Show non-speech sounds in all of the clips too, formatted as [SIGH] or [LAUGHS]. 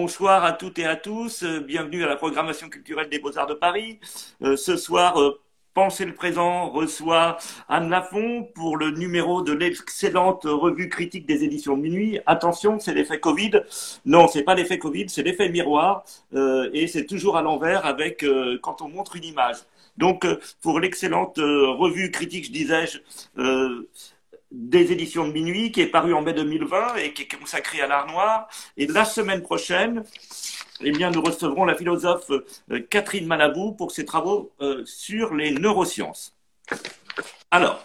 bonsoir à toutes et à tous. Bienvenue à la programmation culturelle des Beaux-Arts de Paris. Euh, ce soir, euh, Pensez le présent reçoit Anne Lafont pour le numéro de l'excellente revue critique des éditions de minuit. Attention, c'est l'effet Covid. Non, c'est pas l'effet Covid, c'est l'effet miroir. Euh, et c'est toujours à l'envers avec quand on montre une image. Donc, pour l'excellente revue critique, je disais-je, des éditions de minuit qui est paru en mai 2020 et qui est consacré à l'art noir. Et la semaine prochaine, eh bien, nous recevrons la philosophe euh, Catherine Malabou pour ses travaux euh, sur les neurosciences. Alors,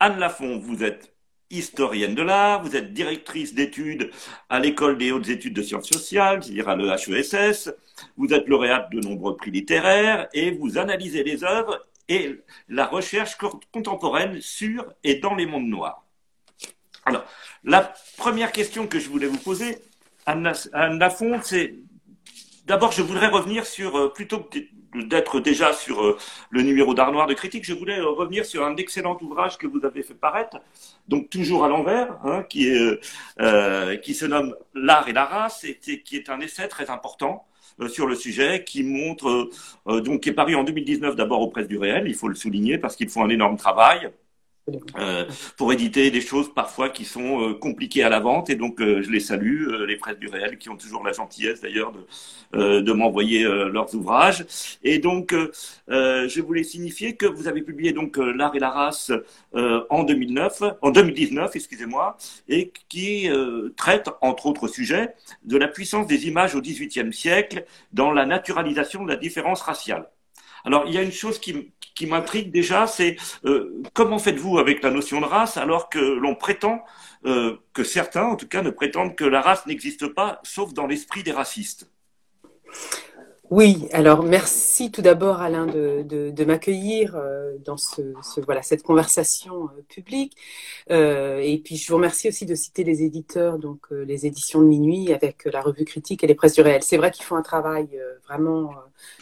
Anne Lafont, vous êtes historienne de l'art, vous êtes directrice d'études à l'école des hautes études de sciences sociales, c'est-à-dire à l'EHESS, vous êtes lauréate de nombreux prix littéraires et vous analysez les œuvres et la recherche contemporaine sur et dans les mondes noirs. Alors, la première question que je voulais vous poser, Anne Lafont, c'est d'abord, je voudrais revenir sur, euh, plutôt que d'être déjà sur euh, le numéro d'Art Noir de critique, je voulais euh, revenir sur un excellent ouvrage que vous avez fait paraître, donc toujours à l'envers, hein, qui, qui se nomme L'art et la race, et qui est un essai très important sur le sujet, qui montre, euh, euh, donc qui est paru en 2019 d'abord aux presses du réel, il faut le souligner parce qu'ils font un énorme travail. Euh, pour éditer des choses parfois qui sont euh, compliquées à la vente. Et donc, euh, je les salue, les presses du réel, qui ont toujours la gentillesse d'ailleurs de, de m'envoyer leurs ouvrages. Et donc, je voulais signifier que vous avez publié donc L'art et la race en 2009, en 2019, excusez-moi, et qui traite, entre autres sujets, de la puissance des images au XVIIIe siècle dans la naturalisation de la différence raciale. Alors, il y a une chose qui, qui m'intrigue déjà, c'est euh, comment faites-vous avec la notion de race alors que l'on prétend, euh, que certains en tout cas ne prétendent que la race n'existe pas, sauf dans l'esprit des racistes? Oui, alors merci tout d'abord Alain de, de, de m'accueillir euh, dans ce, ce, voilà cette conversation euh, publique euh, et puis je vous remercie aussi de citer les éditeurs donc euh, les éditions de minuit avec la revue critique et les presses du réel. C'est vrai qu'ils font un travail vraiment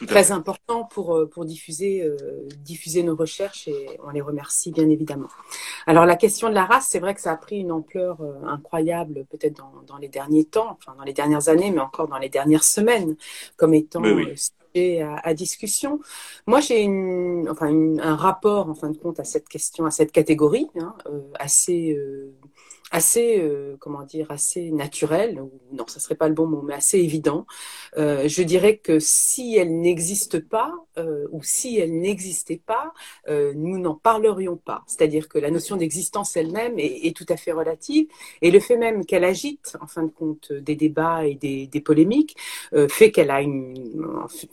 très important pour pour diffuser diffuser nos recherches et on les remercie bien évidemment. Alors la question de la race, c'est vrai que ça a pris une ampleur incroyable peut-être dans, dans les derniers temps, enfin dans les dernières années, mais encore dans les dernières semaines comme étant oui. à, discussion. Moi, j'ai une, enfin, un rapport, en fin de compte, à cette question, à cette catégorie, hein, euh, assez euh, assez, euh, comment dire, assez naturel, ou non, ça serait pas le bon mot, mais assez évident. Euh, je dirais que si elle n'existe pas, euh, ou si elle n'existait pas, euh, nous n'en parlerions pas. C'est-à-dire que la notion d'existence elle-même est, tout à fait relative, et le fait même qu'elle agite, en fin de compte, des débats et des, des polémiques, euh, fait qu'elle a une,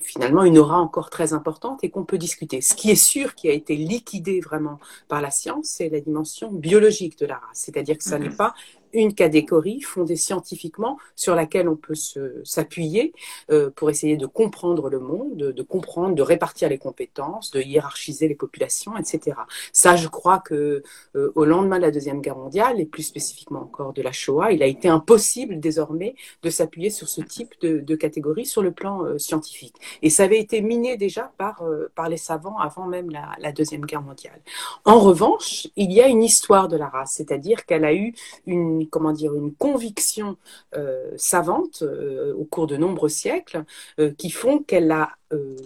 finalement une aura encore très importante et qu'on peut discuter. Ce qui est sûr, qui a été liquidé vraiment par la science, c'est la dimension biologique de la race. C'est-à-dire que ça n'est pas une catégorie fondée scientifiquement sur laquelle on peut s'appuyer euh, pour essayer de comprendre le monde, de, comprendre, de répartir les compétences, de hiérarchiser les populations, etc. Ça, je crois que euh, au lendemain de la deuxième guerre mondiale et plus spécifiquement encore de la Shoah, il a été impossible désormais de s'appuyer sur ce type de, de, catégorie sur le plan euh, scientifique. Et ça avait été miné déjà par euh, par les savants avant même la, la deuxième guerre mondiale. En revanche, il y a une histoire de la race, c'est-à-dire qu'elle a eu une comment dire, une conviction euh, savante euh, au cours de nombreux siècles euh, qui font qu'elle a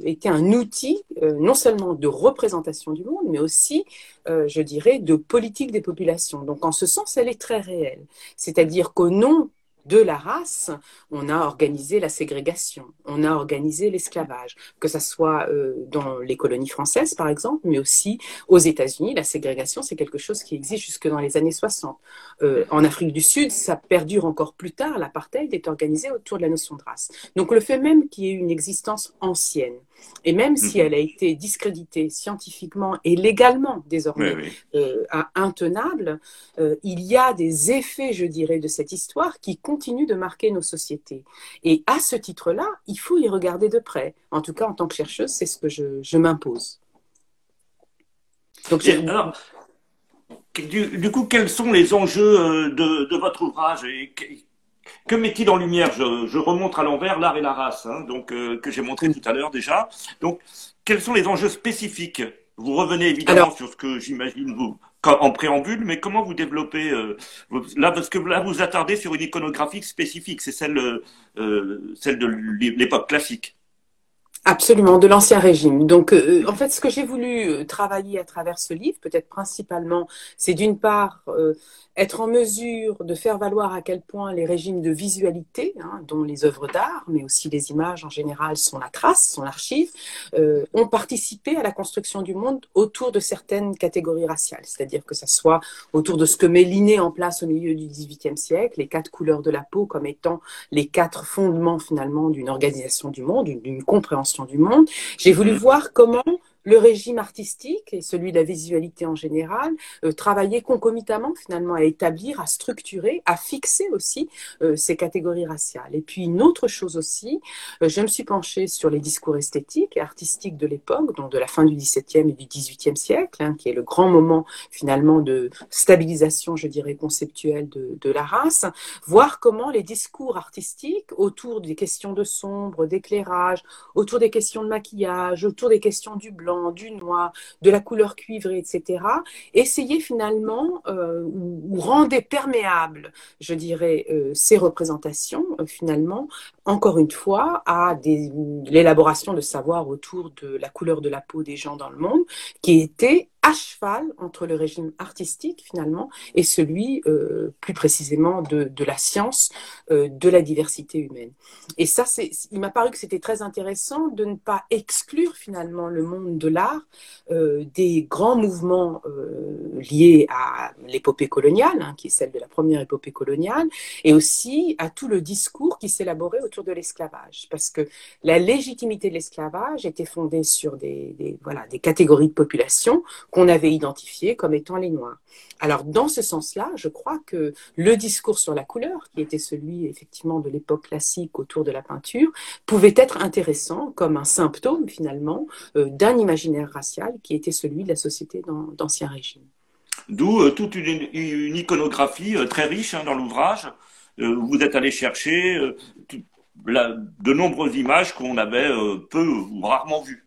été un outil non seulement de représentation du monde, mais aussi, je dirais, de politique des populations. Donc en ce sens, elle est très réelle. C'est-à-dire qu'au nom de la race, on a organisé la ségrégation, on a organisé l'esclavage, que ce soit euh, dans les colonies françaises, par exemple, mais aussi aux États-Unis. La ségrégation, c'est quelque chose qui existe jusque dans les années 60. Euh, en Afrique du Sud, ça perdure encore plus tard. L'apartheid est organisé autour de la notion de race. Donc le fait même qu'il y ait une existence ancienne, et même si mhm. elle a été discréditée scientifiquement et légalement désormais oui, oui. Euh, à intenable, euh, il y a des effets, je dirais, de cette histoire qui continuent de marquer nos sociétés. Et à ce titre-là, il faut y regarder de près. En tout cas, en tant que chercheuse, c'est ce que je, je m'impose. Donc, alors, du, du, coup, quels sont les enjeux euh, de, de votre ouvrage et que met-il en lumière je, je, remonte à l'envers l'art et la race, hein, donc euh, que j'ai montré tout à l'heure déjà. Donc, quels sont les enjeux spécifiques? Vous revenez évidemment Alors, sur ce que j'imagine vous en préambule, mais comment vous développez là parce que là vous attardez sur une iconographie spécifique, c'est celle celle de l'époque classique. Absolument, de l'ancien régime. Donc, euh, en fait, ce que j'ai voulu euh, travailler à travers ce livre, peut-être principalement, c'est d'une part euh, être en mesure de faire valoir à quel point les régimes de visualité, hein, dont les œuvres d'art, mais aussi les images en général sont la trace, sont l'archive, ont participé à la construction du monde autour de certaines catégories raciales. C'est-à-dire que ça soit autour de ce que met Linné en place au milieu du XVIIIe siècle, les quatre couleurs de la peau comme étant les quatre fondements finalement d'une organisation du monde, d'une compréhension du monde. J'ai voulu mm. voir comment le régime artistique et celui de la visualité en général euh, travaillaient concomitamment finalement à établir, à structurer, à fixer aussi euh, ces catégories raciales. Et puis une autre chose aussi, euh, je me suis penchée sur les discours esthétiques et artistiques de l'époque, donc de la fin du XVIIe et du XVIIIe siècle, hein, qui est le grand moment finalement de stabilisation, je dirais, conceptuelle de, de la race, voir comment les discours artistiques autour des questions de sombre, d'éclairage, autour des questions de maquillage, autour des questions du blanc, du noir, de la couleur cuivrée, etc., essayer finalement euh, ou, rendre perméable, je dirais, euh, ces représentations, euh, finalement, encore une fois, à l'élaboration de savoir autour de la couleur de la peau des gens dans le monde, qui était à cheval entre le régime artistique finalement et celui euh, plus précisément de, de la science euh, de la diversité humaine. Et ça, c'est, il m'a paru que c'était très intéressant de ne pas exclure finalement le monde de l'art euh, des grands mouvements liés à l'épopée coloniale, hein, qui est celle de la première épopée coloniale, et aussi à tout le discours qui s'élaborait autour de l'esclavage, parce que la légitimité de l'esclavage était fondée sur des, des voilà des catégories de population qu'on avait identifié comme étant les Noirs. Alors, dans ce sens-là, je crois que le discours sur la couleur, qui était celui effectivement de l'époque classique autour de la peinture, pouvait être intéressant comme un symptôme finalement euh, d'un imaginaire racial qui était celui de la société d'Ancien Régime. D'où euh, toute une, iconographie euh, très riche hein, dans l'ouvrage. vous êtes allé chercher de nombreuses images qu'on avait peu ou rarement vues.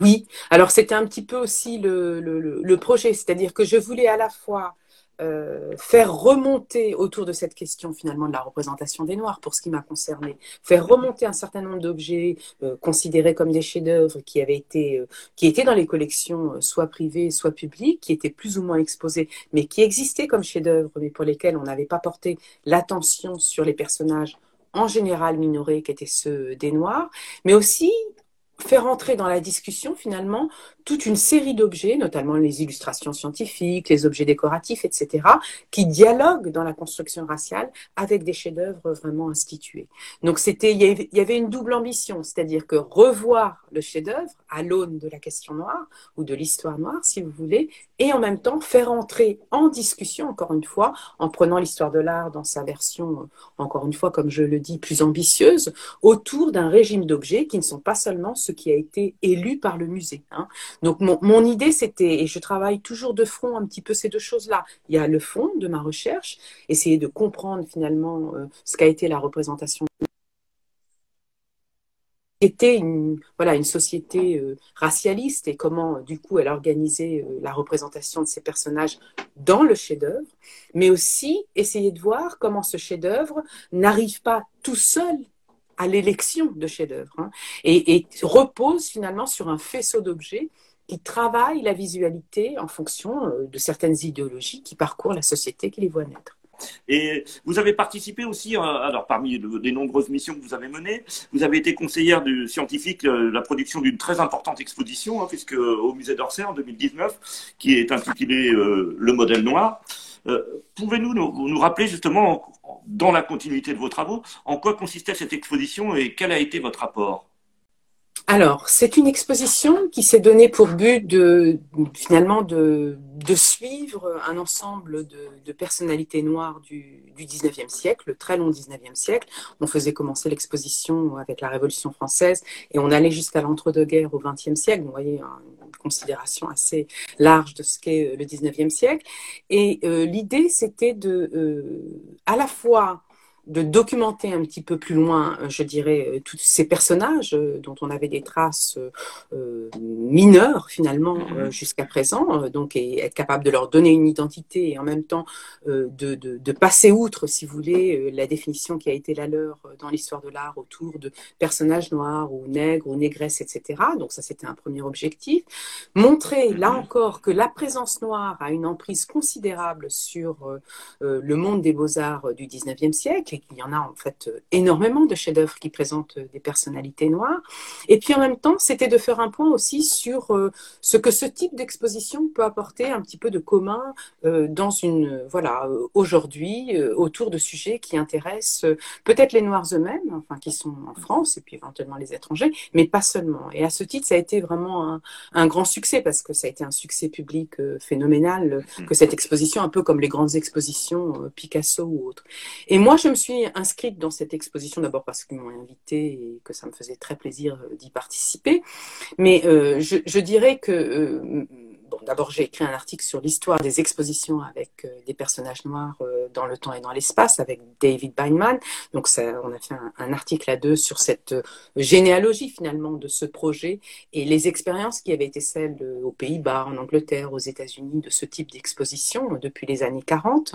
Oui, alors c'était un petit peu aussi le, projet, c'est-à-dire que je voulais à la fois euh, faire remonter autour de cette question finalement de la représentation des Noirs pour ce qui m'a concerné, faire remonter un certain nombre d'objets euh, considérés comme des chefs-d'œuvre qui avaient été, euh, qui étaient dans les collections soit privées, soit publiques, qui étaient plus ou moins exposés, mais qui existaient comme chefs-d'œuvre, mais pour lesquels on n'avait pas porté l'attention sur les personnages en général minorés qui étaient ceux des Noirs, mais aussi faire entrer dans la discussion finalement toute une série d'objets, notamment les illustrations scientifiques, les objets décoratifs, etc., qui dialoguent dans la construction raciale avec des chefs-d'œuvre vraiment institués. Donc c'était, il y avait une double ambition, c'est-à-dire que revoir le chef-d'œuvre à l'aune de la question noire ou de l'histoire noire, si vous voulez, et en même temps faire entrer en discussion, encore une fois, en prenant l'histoire de l'art dans sa version, encore une fois, comme je le dis, plus ambitieuse, autour d'un régime d'objets qui ne sont pas seulement ce qui a été élu par le musée. Hein. Donc mon, idée, c'était, et je travaille toujours de front un petit peu ces deux choses-là. Il y a le fond de ma recherche, essayer de comprendre finalement euh, ce qu'a été la représentation était une, voilà, une société euh, racialiste et comment, du coup, elle organisait euh, la représentation de ces personnages dans le chef-d'œuvre, mais aussi essayer de voir comment ce chef-d'œuvre n'arrive pas tout seul à l'élection de chef-d'œuvre hein, et, repose finalement sur un faisceau d'objets qui travaillent la visualité en fonction euh, de certaines idéologies qui parcourent la société qui les voit naître. Et vous avez participé aussi, euh, alors parmi les nombreuses missions que vous avez menées, vous avez été conseillère du scientifique euh, la production d'une très importante exposition, hein, puisque au musée d'Orsay en 2019, qui est intitulée Le modèle noir. Pouvez-vous nous, nous, rappeler justement, dans la continuité de vos travaux, en quoi consistait cette exposition et quel a été votre apport alors, c'est une exposition qui s'est donnée pour but de finalement de, de suivre un ensemble de, de personnalités noires du, du 19e siècle, le très long 19e siècle. On faisait commencer l'exposition avec la Révolution française et on allait jusqu'à l'entre-deux-guerres au 20e siècle. Vous voyez, une considération assez large de ce qu'est le 19e siècle. Et euh, l'idée, c'était de, euh, à la fois de documenter un petit peu plus loin, je dirais, tous ces personnages dont on avait des traces mineures finalement mm-hmm. jusqu'à présent, donc et être capable de leur donner une identité et en même temps de, de, de passer outre, si vous voulez, la définition qui a été la leur dans l'histoire de l'art autour de personnages noirs ou nègres ou négresses, etc. Donc ça, c'était un premier objectif. Montrer, là mhm. encore, que la présence noire a une emprise considérable sur euh, euh, le monde des beaux-arts du 19e siècle et qu'il y en a en fait énormément de chefs-d'œuvre qui présentent des personnalités noires. Et puis en même temps, c'était de faire un point aussi sur euh, ce que ce type d'exposition peut apporter un petit peu de commun dans une, voilà, aujourd'hui, autour de sujets qui intéressent peut-être les Noirs eux-mêmes, enfin qui sont en France et puis éventuellement les étrangers, mais pas seulement. Et à ce titre, ça a été vraiment un, grand succès parce que ça a été un succès public euh, phénoménal mm. que cette exposition, un peu comme les grandes expositions euh, Picasso ou autres. Et moi, je me suis inscrite dans cette exposition d'abord parce qu'ils m'ont invité et que ça me faisait très plaisir euh, d'y participer. Mais je, je, dirais que d'abord, j'ai écrit un article sur l'histoire des expositions avec euh, des personnages noirs euh, dans le temps et dans l'espace avec David Beinman. Donc, on a fait un, article à deux sur cette euh, généalogie finalement de ce projet et les expériences qui avaient été celles aux Pays-Bas, en Angleterre, aux États-Unis de ce type d'exposition depuis les années 40.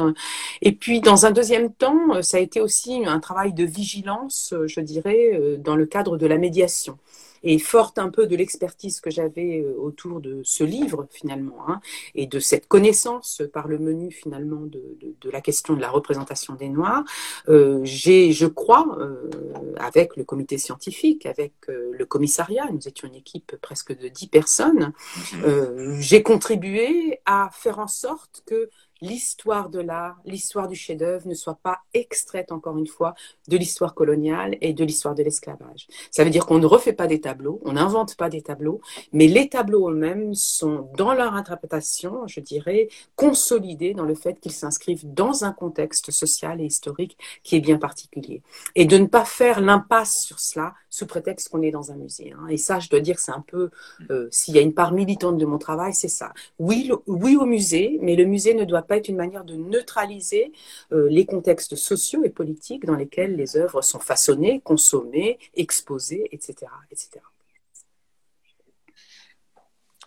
Et puis, dans un deuxième temps, ça a été aussi un travail de vigilance, je dirais, dans le cadre de la médiation et forte un peu de l'expertise que j'avais euh, autour de ce livre finalement hein, et de cette connaissance par le menu finalement de, de, de la question de la représentation des Noirs, euh, j'ai, je crois, euh, avec le comité scientifique, avec euh, le commissariat, nous étions une équipe presque de dix personnes, mmh. euh, j'ai contribué à faire en sorte que l'histoire de l'art, l'histoire du chef-d'œuvre ne soit pas extraite, encore une fois, de l'histoire coloniale et de l'histoire de l'esclavage. Ça veut dire qu'on ne refait pas des tableaux, on n'invente pas des tableaux, mais les tableaux eux-mêmes sont, dans leur interprétation, je dirais, consolidés dans le fait qu'ils s'inscrivent dans un contexte social et historique qui est bien particulier. Et de ne pas faire l'impasse sur cela sous prétexte qu'on est dans un musée. Hein. Et ça, je dois dire, c'est un peu, euh, s'il y a une part militante de mon travail, c'est ça. Oui, oui au musée, mais le musée ne doit pas être une manière de neutraliser euh, les contextes sociaux et politiques dans lesquels les œuvres sont façonnées, consommées, exposées, etc. etc.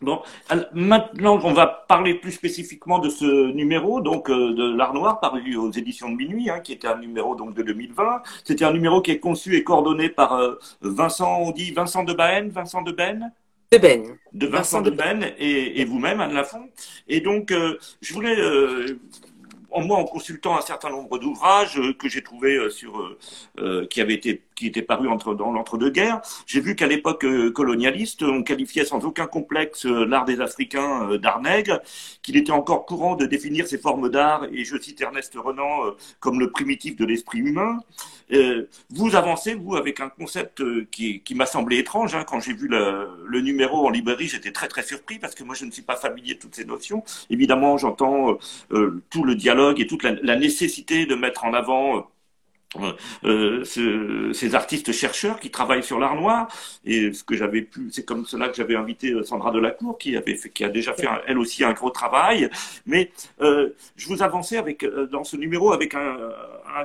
Bon, maintenant on va parler plus spécifiquement de ce numéro, donc euh, de l'Art Noir, paru aux éditions de Minuit, hein, qui était un numéro donc de 2020. C'était un numéro qui est conçu et coordonné par euh, Vincent, on dit Vincent de Baen, Vincent de Ben. De Ben. De Vincent, de Ben et, et vous-même, Anne Lafont. Et donc, euh, je voulais en moi, en consultant un certain nombre d'ouvrages que j'ai trouvés sur, qui avaient été qui était paru entre, dans l'entre-deux-guerres. J'ai vu qu'à l'époque euh, colonialiste, on qualifiait sans aucun complexe euh, l'art des Africains euh, d'art nègre, qu'il était encore courant de définir ces formes d'art, et je cite Ernest Renan, comme le primitif de l'esprit humain. vous avancez, vous, avec un concept qui, qui m'a semblé étrange. Hein. Quand j'ai vu le, le, numéro en librairie, j'étais très très surpris parce que moi je ne suis pas familier de toutes ces notions. Évidemment, j'entends tout le dialogue et toute la, la, nécessité de mettre en avant euh, ce, ces artistes chercheurs qui travaillent sur l'art noir et ce que j'avais pu c'est comme cela que j'avais invité euh, Sandra Delacour qui avait qui a déjà fait elle aussi un gros travail. Mais euh, je vous avançais avec euh, dans ce numéro avec un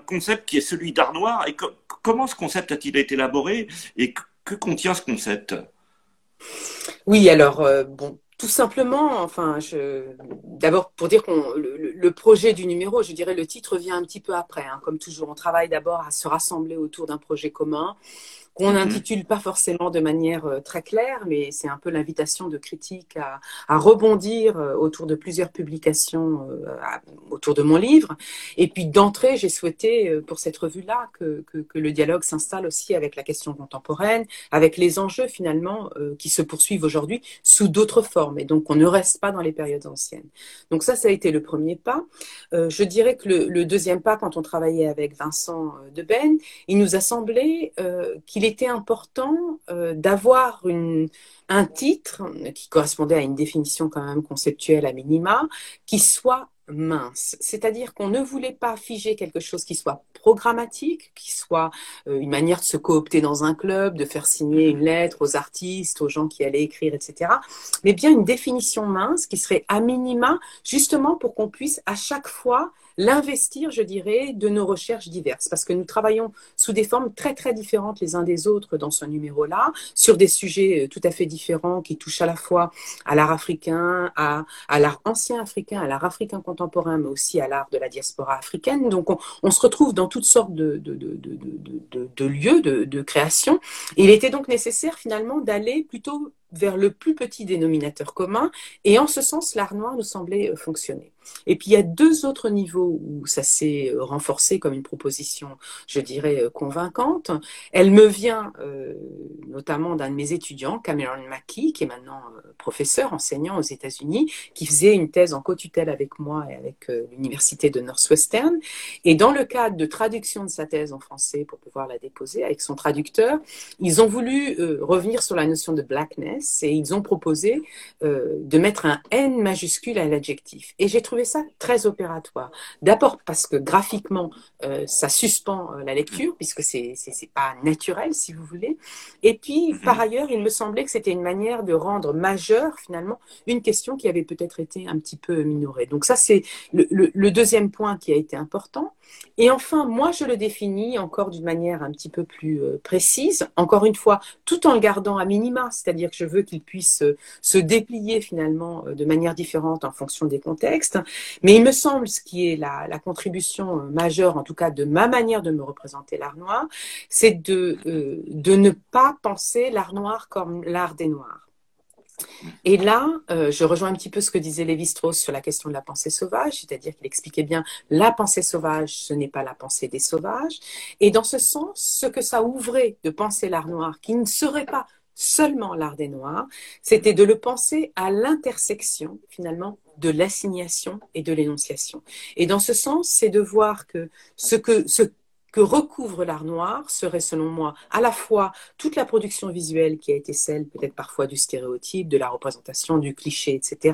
concept qui est celui d'art noir. Et comment ce concept a-t-il été élaboré et que contient ce concept? Oui alors bon tout simplement, enfin, je... d'abord pour dire qu'on le, projet du numéro, je dirais le titre vient un petit peu après. Hein. Comme toujours, on travaille d'abord à se rassembler autour d'un projet commun qu'on n'intitule mhm. pas forcément de manière euh, très claire, mais c'est un peu l'invitation de critique à, à, rebondir euh, autour de plusieurs publications euh, autour de mon livre. Et puis d'entrée, j'ai souhaité pour cette revue-là que, que, que, le dialogue s'installe aussi avec la question contemporaine, avec les enjeux finalement qui se poursuivent aujourd'hui sous d'autres formes, et donc on ne reste pas dans les périodes anciennes. Donc ça, ça a été le premier pas. je dirais que le, le, deuxième pas, quand on travaillait avec Vincent Deben, il nous a semblé qu'il était important euh, d'avoir un titre qui correspondait à une définition quand même conceptuelle à minima, qui soit mince. C'est-à-dire qu'on ne voulait pas figer quelque chose qui soit programmatique, qui soit euh, une manière de se coopter dans un club, de faire signer une lettre aux artistes, aux gens qui allaient écrire, etc. Mais bien une définition mince qui serait à minima, justement pour qu'on puisse à chaque fois l'investir, je dirais, de nos recherches diverses, parce que nous travaillons sous des formes très très différentes les uns des autres dans ce numéro-là, sur des sujets euh, tout à fait différents qui touchent à la fois à l'art africain, à, l'art ancien africain, à l'art africain contemporain, mais aussi à l'art de la diaspora africaine. Donc on, se retrouve dans toutes sortes de, de lieux de, création. il était donc nécessaire finalement d'aller plutôt vers le plus petit dénominateur commun, et en ce sens, l'art noir nous semblait euh, fonctionner. Et puis il y a deux autres niveaux où ça s'est euh, renforcé comme une proposition, je dirais, euh, convaincante. Elle me vient euh, notamment d'un de mes étudiants, Cameron Mackey, qui est maintenant professeur, enseignant aux États-Unis, qui faisait une thèse en co-tutelle avec moi et avec l'université de Northwestern. Et dans le cadre de traduction de sa thèse en français pour pouvoir la déposer avec son traducteur, ils ont voulu revenir sur la notion de blackness et ils ont proposé de mettre un N majuscule à l'adjectif. Et j'ai trouvé ça très opératoire. D'abord parce que graphiquement, euh, ça suspend euh, la lecture, puisque c'est n'est pas naturel, si vous voulez. Et puis, mhm. par ailleurs, il me semblait que c'était une manière de rendre majeure, finalement, une question qui avait peut-être été un petit peu minorée. Donc ça, c'est le, deuxième point qui a été important. Et enfin, moi, je le définis encore d'une manière un petit peu plus euh, précise, encore une fois, tout en le gardant à minima, c'est-à-dire que je veux qu'il puisse se déplier finalement de manière différente en fonction des contextes, mais il me semble, ce qui est la, contribution euh, majeure, en tout cas de ma manière de me représenter l'art noir, c'est euh, de ne pas penser l'art noir comme l'art des noirs. Et là, euh, je rejoins un petit peu ce que disait Lévi-Strauss sur la question de la pensée sauvage, c'est-à-dire qu'il expliquait bien la pensée sauvage, ce n'est pas la pensée des sauvages. Et dans ce sens, ce que ça ouvrait de penser l'art noir, qui ne serait pas seulement l'art des Noirs, c'était de le penser à l'intersection finalement de l'assignation et de l'énonciation. Et dans ce sens, c'est de voir que ce que ce que recouvre l'art noir serait, selon moi, à la fois toute la production visuelle qui a été celle peut-être parfois du stéréotype, de la représentation, du cliché, etc.,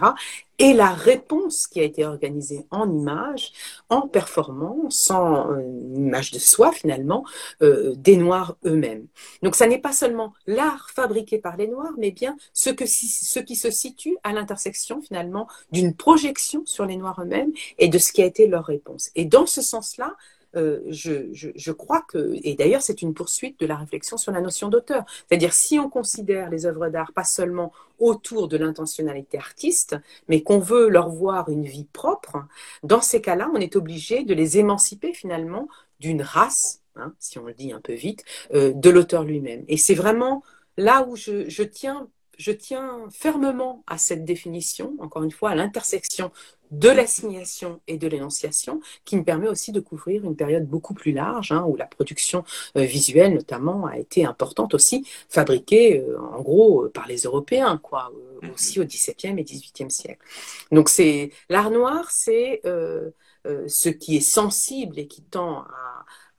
et la réponse qui a été organisée en image, en performance, en euh, image de soi finalement, euh, des Noirs eux-mêmes. Donc ça n'est pas seulement l'art fabriqué par les Noirs, mais bien ce, que, ce qui se situe à l'intersection finalement d'une projection sur les Noirs eux-mêmes et de ce qui a été leur réponse. Et dans ce sens-là, euh, je, crois que, et d'ailleurs c'est une poursuite de la réflexion sur la notion d'auteur. C'est-à-dire si on considère les œuvres d'art pas seulement autour de l'intentionnalité artiste, mais qu'on veut leur voir une vie propre, dans ces cas-là, on est obligé de les émanciper finalement d'une race, hein, si on le dit un peu vite, euh, de l'auteur lui-même. Et c'est vraiment là où je tiens je tiens fermement à cette définition, encore une fois, à l'intersection de l'assignation et de l'énonciation, qui me permet aussi de couvrir une période beaucoup plus large, hein, où la production euh, visuelle notamment a été importante aussi, fabriquée euh, en gros euh, par les Européens, quoi, mhm. aussi au XVIIe et XVIIIe siècle. Donc c'est l'art noir, c'est ce qui est sensible et qui tend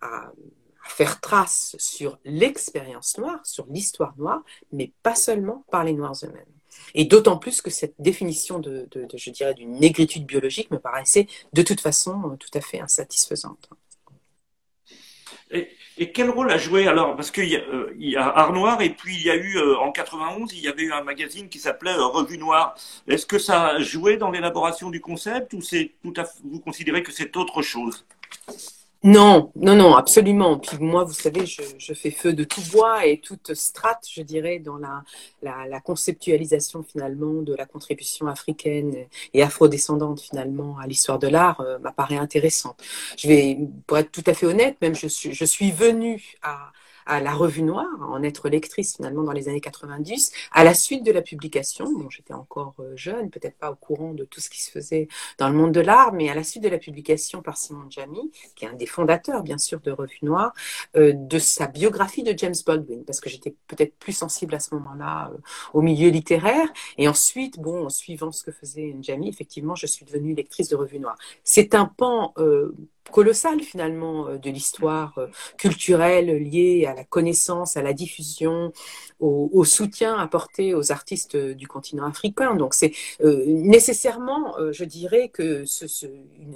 à faire trace sur l'expérience noire, sur l'histoire noire, mais pas seulement par les Noirs eux-mêmes. Et d'autant plus que cette définition de, je dirais, d'une négritude biologique me paraissait de toute façon euh, tout à fait insatisfaisante. Et, quel rôle a joué alors? Parce qu'il y, euh, a Art Noir et puis il y a eu euh, en 91, il y avait eu un magazine qui s'appelait Revue Noire. Est-ce que ça a joué dans l'élaboration du concept ou c'est tout à, vous considérez que c'est autre chose? Non, non, non, absolument. Puis moi, vous savez, je, fais feu de tout bois et toute strate, je dirais, dans la, la, conceptualisation finalement de la contribution africaine et afrodescendante finalement à l'histoire de l'art euh, m'apparaît intéressante. Je vais, pour être tout à fait honnête, même je suis, je suis venue à, à la Revue Noire, en être lectrice finalement dans les années 90, à la suite de la publication. Bon, j'étais encore euh, jeune, peut-être pas au courant de tout ce qui se faisait dans le monde de l'art, mais à la suite de la publication par Simon Jamy, qui est un des fondateurs bien sûr de Revue Noire, euh, de sa biographie de James Baldwin, parce que j'étais peut-être plus sensible à ce moment-là euh, au milieu littéraire. Et ensuite, bon, en suivant ce que faisait Jamy, effectivement, je suis devenue lectrice de Revue Noire. C'est un pan colossal finalement de l'histoire culturelle liée à la connaissance, à la diffusion, au, soutien apporté aux artistes du continent africain. Donc c'est nécessairement, je dirais que ce,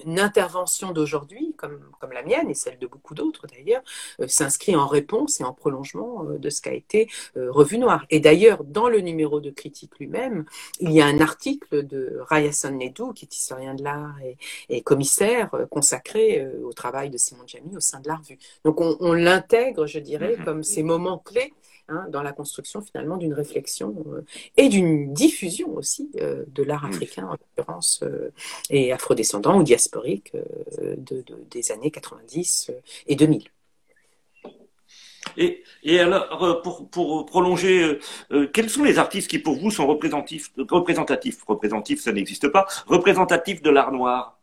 une intervention d'aujourd'hui, comme, la mienne et celle de beaucoup d'autres d'ailleurs, s'inscrit en réponse et en prolongement de ce qu'a été Revue Noire. Et d'ailleurs, dans le numéro de critique lui-même, il y a un article de Rayason Nedou, qui est historien de l'art et, commissaire, consacré au travail de Simon Jamy au sein de la revue. Donc on, l'intègre, je dirais, mhm. comme ces moments clés hein, dans la construction finalement d'une réflexion et d'une diffusion aussi de l'art africain en l'occurrence et afrodescendant ou diasporique de, des années 90 et 2000. Et, et alors, euh, pour, pour prolonger, euh, euh, quels sont les artistes qui pour vous sont représentatifs, représentatifs, représentatifs, ça n'existe pas, représentatifs de l'art noir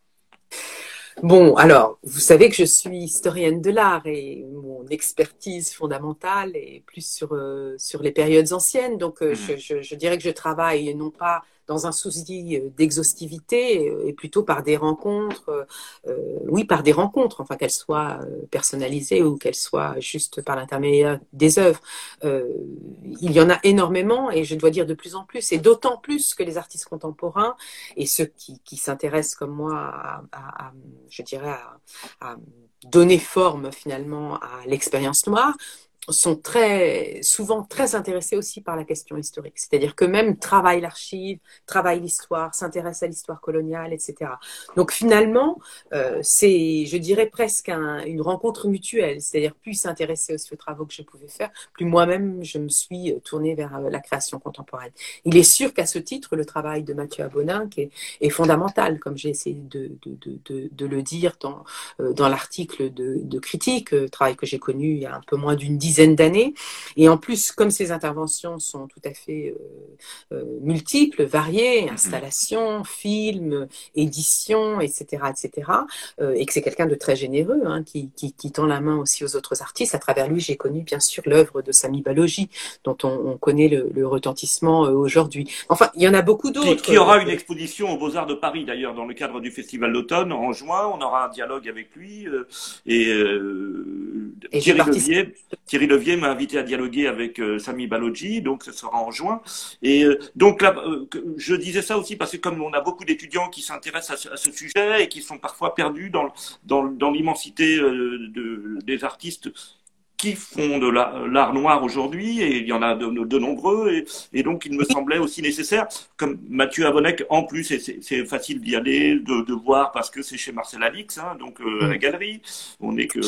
Bon, alors, vous savez que je suis historienne de l'art et mon expertise fondamentale est plus sur, sur les périodes anciennes. Donc, mmh. je, je, je, dirais que je travaille non pas dans un souci euh, d'exhaustivité euh, et plutôt par des rencontres, euh, oui, par des rencontres, enfin qu'elles soient personnalisées ou qu'elles soient juste par l'intermédiaire des œuvres. il y en a énormément et je dois dire de plus en plus, et d'autant plus que les artistes contemporains et ceux qui, qui s'intéressent comme moi à, à, je dirais, à, à donner forme finalement à l'expérience noire, sont très souvent très intéressés aussi par la question historique. C'est-à-dire que même travaillent l'archive, travaillent l'histoire, s'intéressent à l'histoire coloniale, etc. Donc finalement, euh, c'est, je dirais presque une rencontre mutuelle. C'est-à-dire plus s'intéresser aux travaux que je pouvais faire, plus moi-même je me suis tournée vers euh, la création contemporaine. Il est sûr qu'à ce titre, le travail de Mathieu Abonin est, est fondamental, comme j'ai essayé de, de, de, de, le dire dans, euh, dans l'article de, critique, euh, travail que j'ai connu il y a un peu moins d'une dizaine d'années. Et en plus, comme ces interventions sont tout à fait euh, euh, multiples, variées, mm-hmm. installations, films, éditions, etc., etc., euh, et que c'est quelqu'un de très généreux, hein, qui, qui, qui, tend la main aussi aux autres artistes. À travers lui, j'ai connu bien sûr l'œuvre de Sami Balogi, dont on, on connaît le, le retentissement aujourd'hui. Enfin, il y en a beaucoup d'autres. Qui, aura une exposition aux Beaux-Arts de Paris, d'ailleurs, dans le cadre du Festival d'automne, en juin. On aura un dialogue avec lui. et, et Thierry Levier, Thierry Levier m'a invité à dialoguer avec euh, Sami Balogi, donc ce sera en juin. Et euh, donc là, euh, je disais ça aussi parce que comme on a beaucoup d'étudiants qui s'intéressent à, ce sujet et qui sont parfois perdus dans, l'immensité de, des artistes qui font de l'art noir aujourd'hui, et il y en a de, nombreux, et, donc il me semblait aussi nécessaire, comme Mathieu Avonec, en plus, c'est facile d'y aller, de, voir, parce que c'est chez Marcel Alix, hein, donc à la galerie, on est que...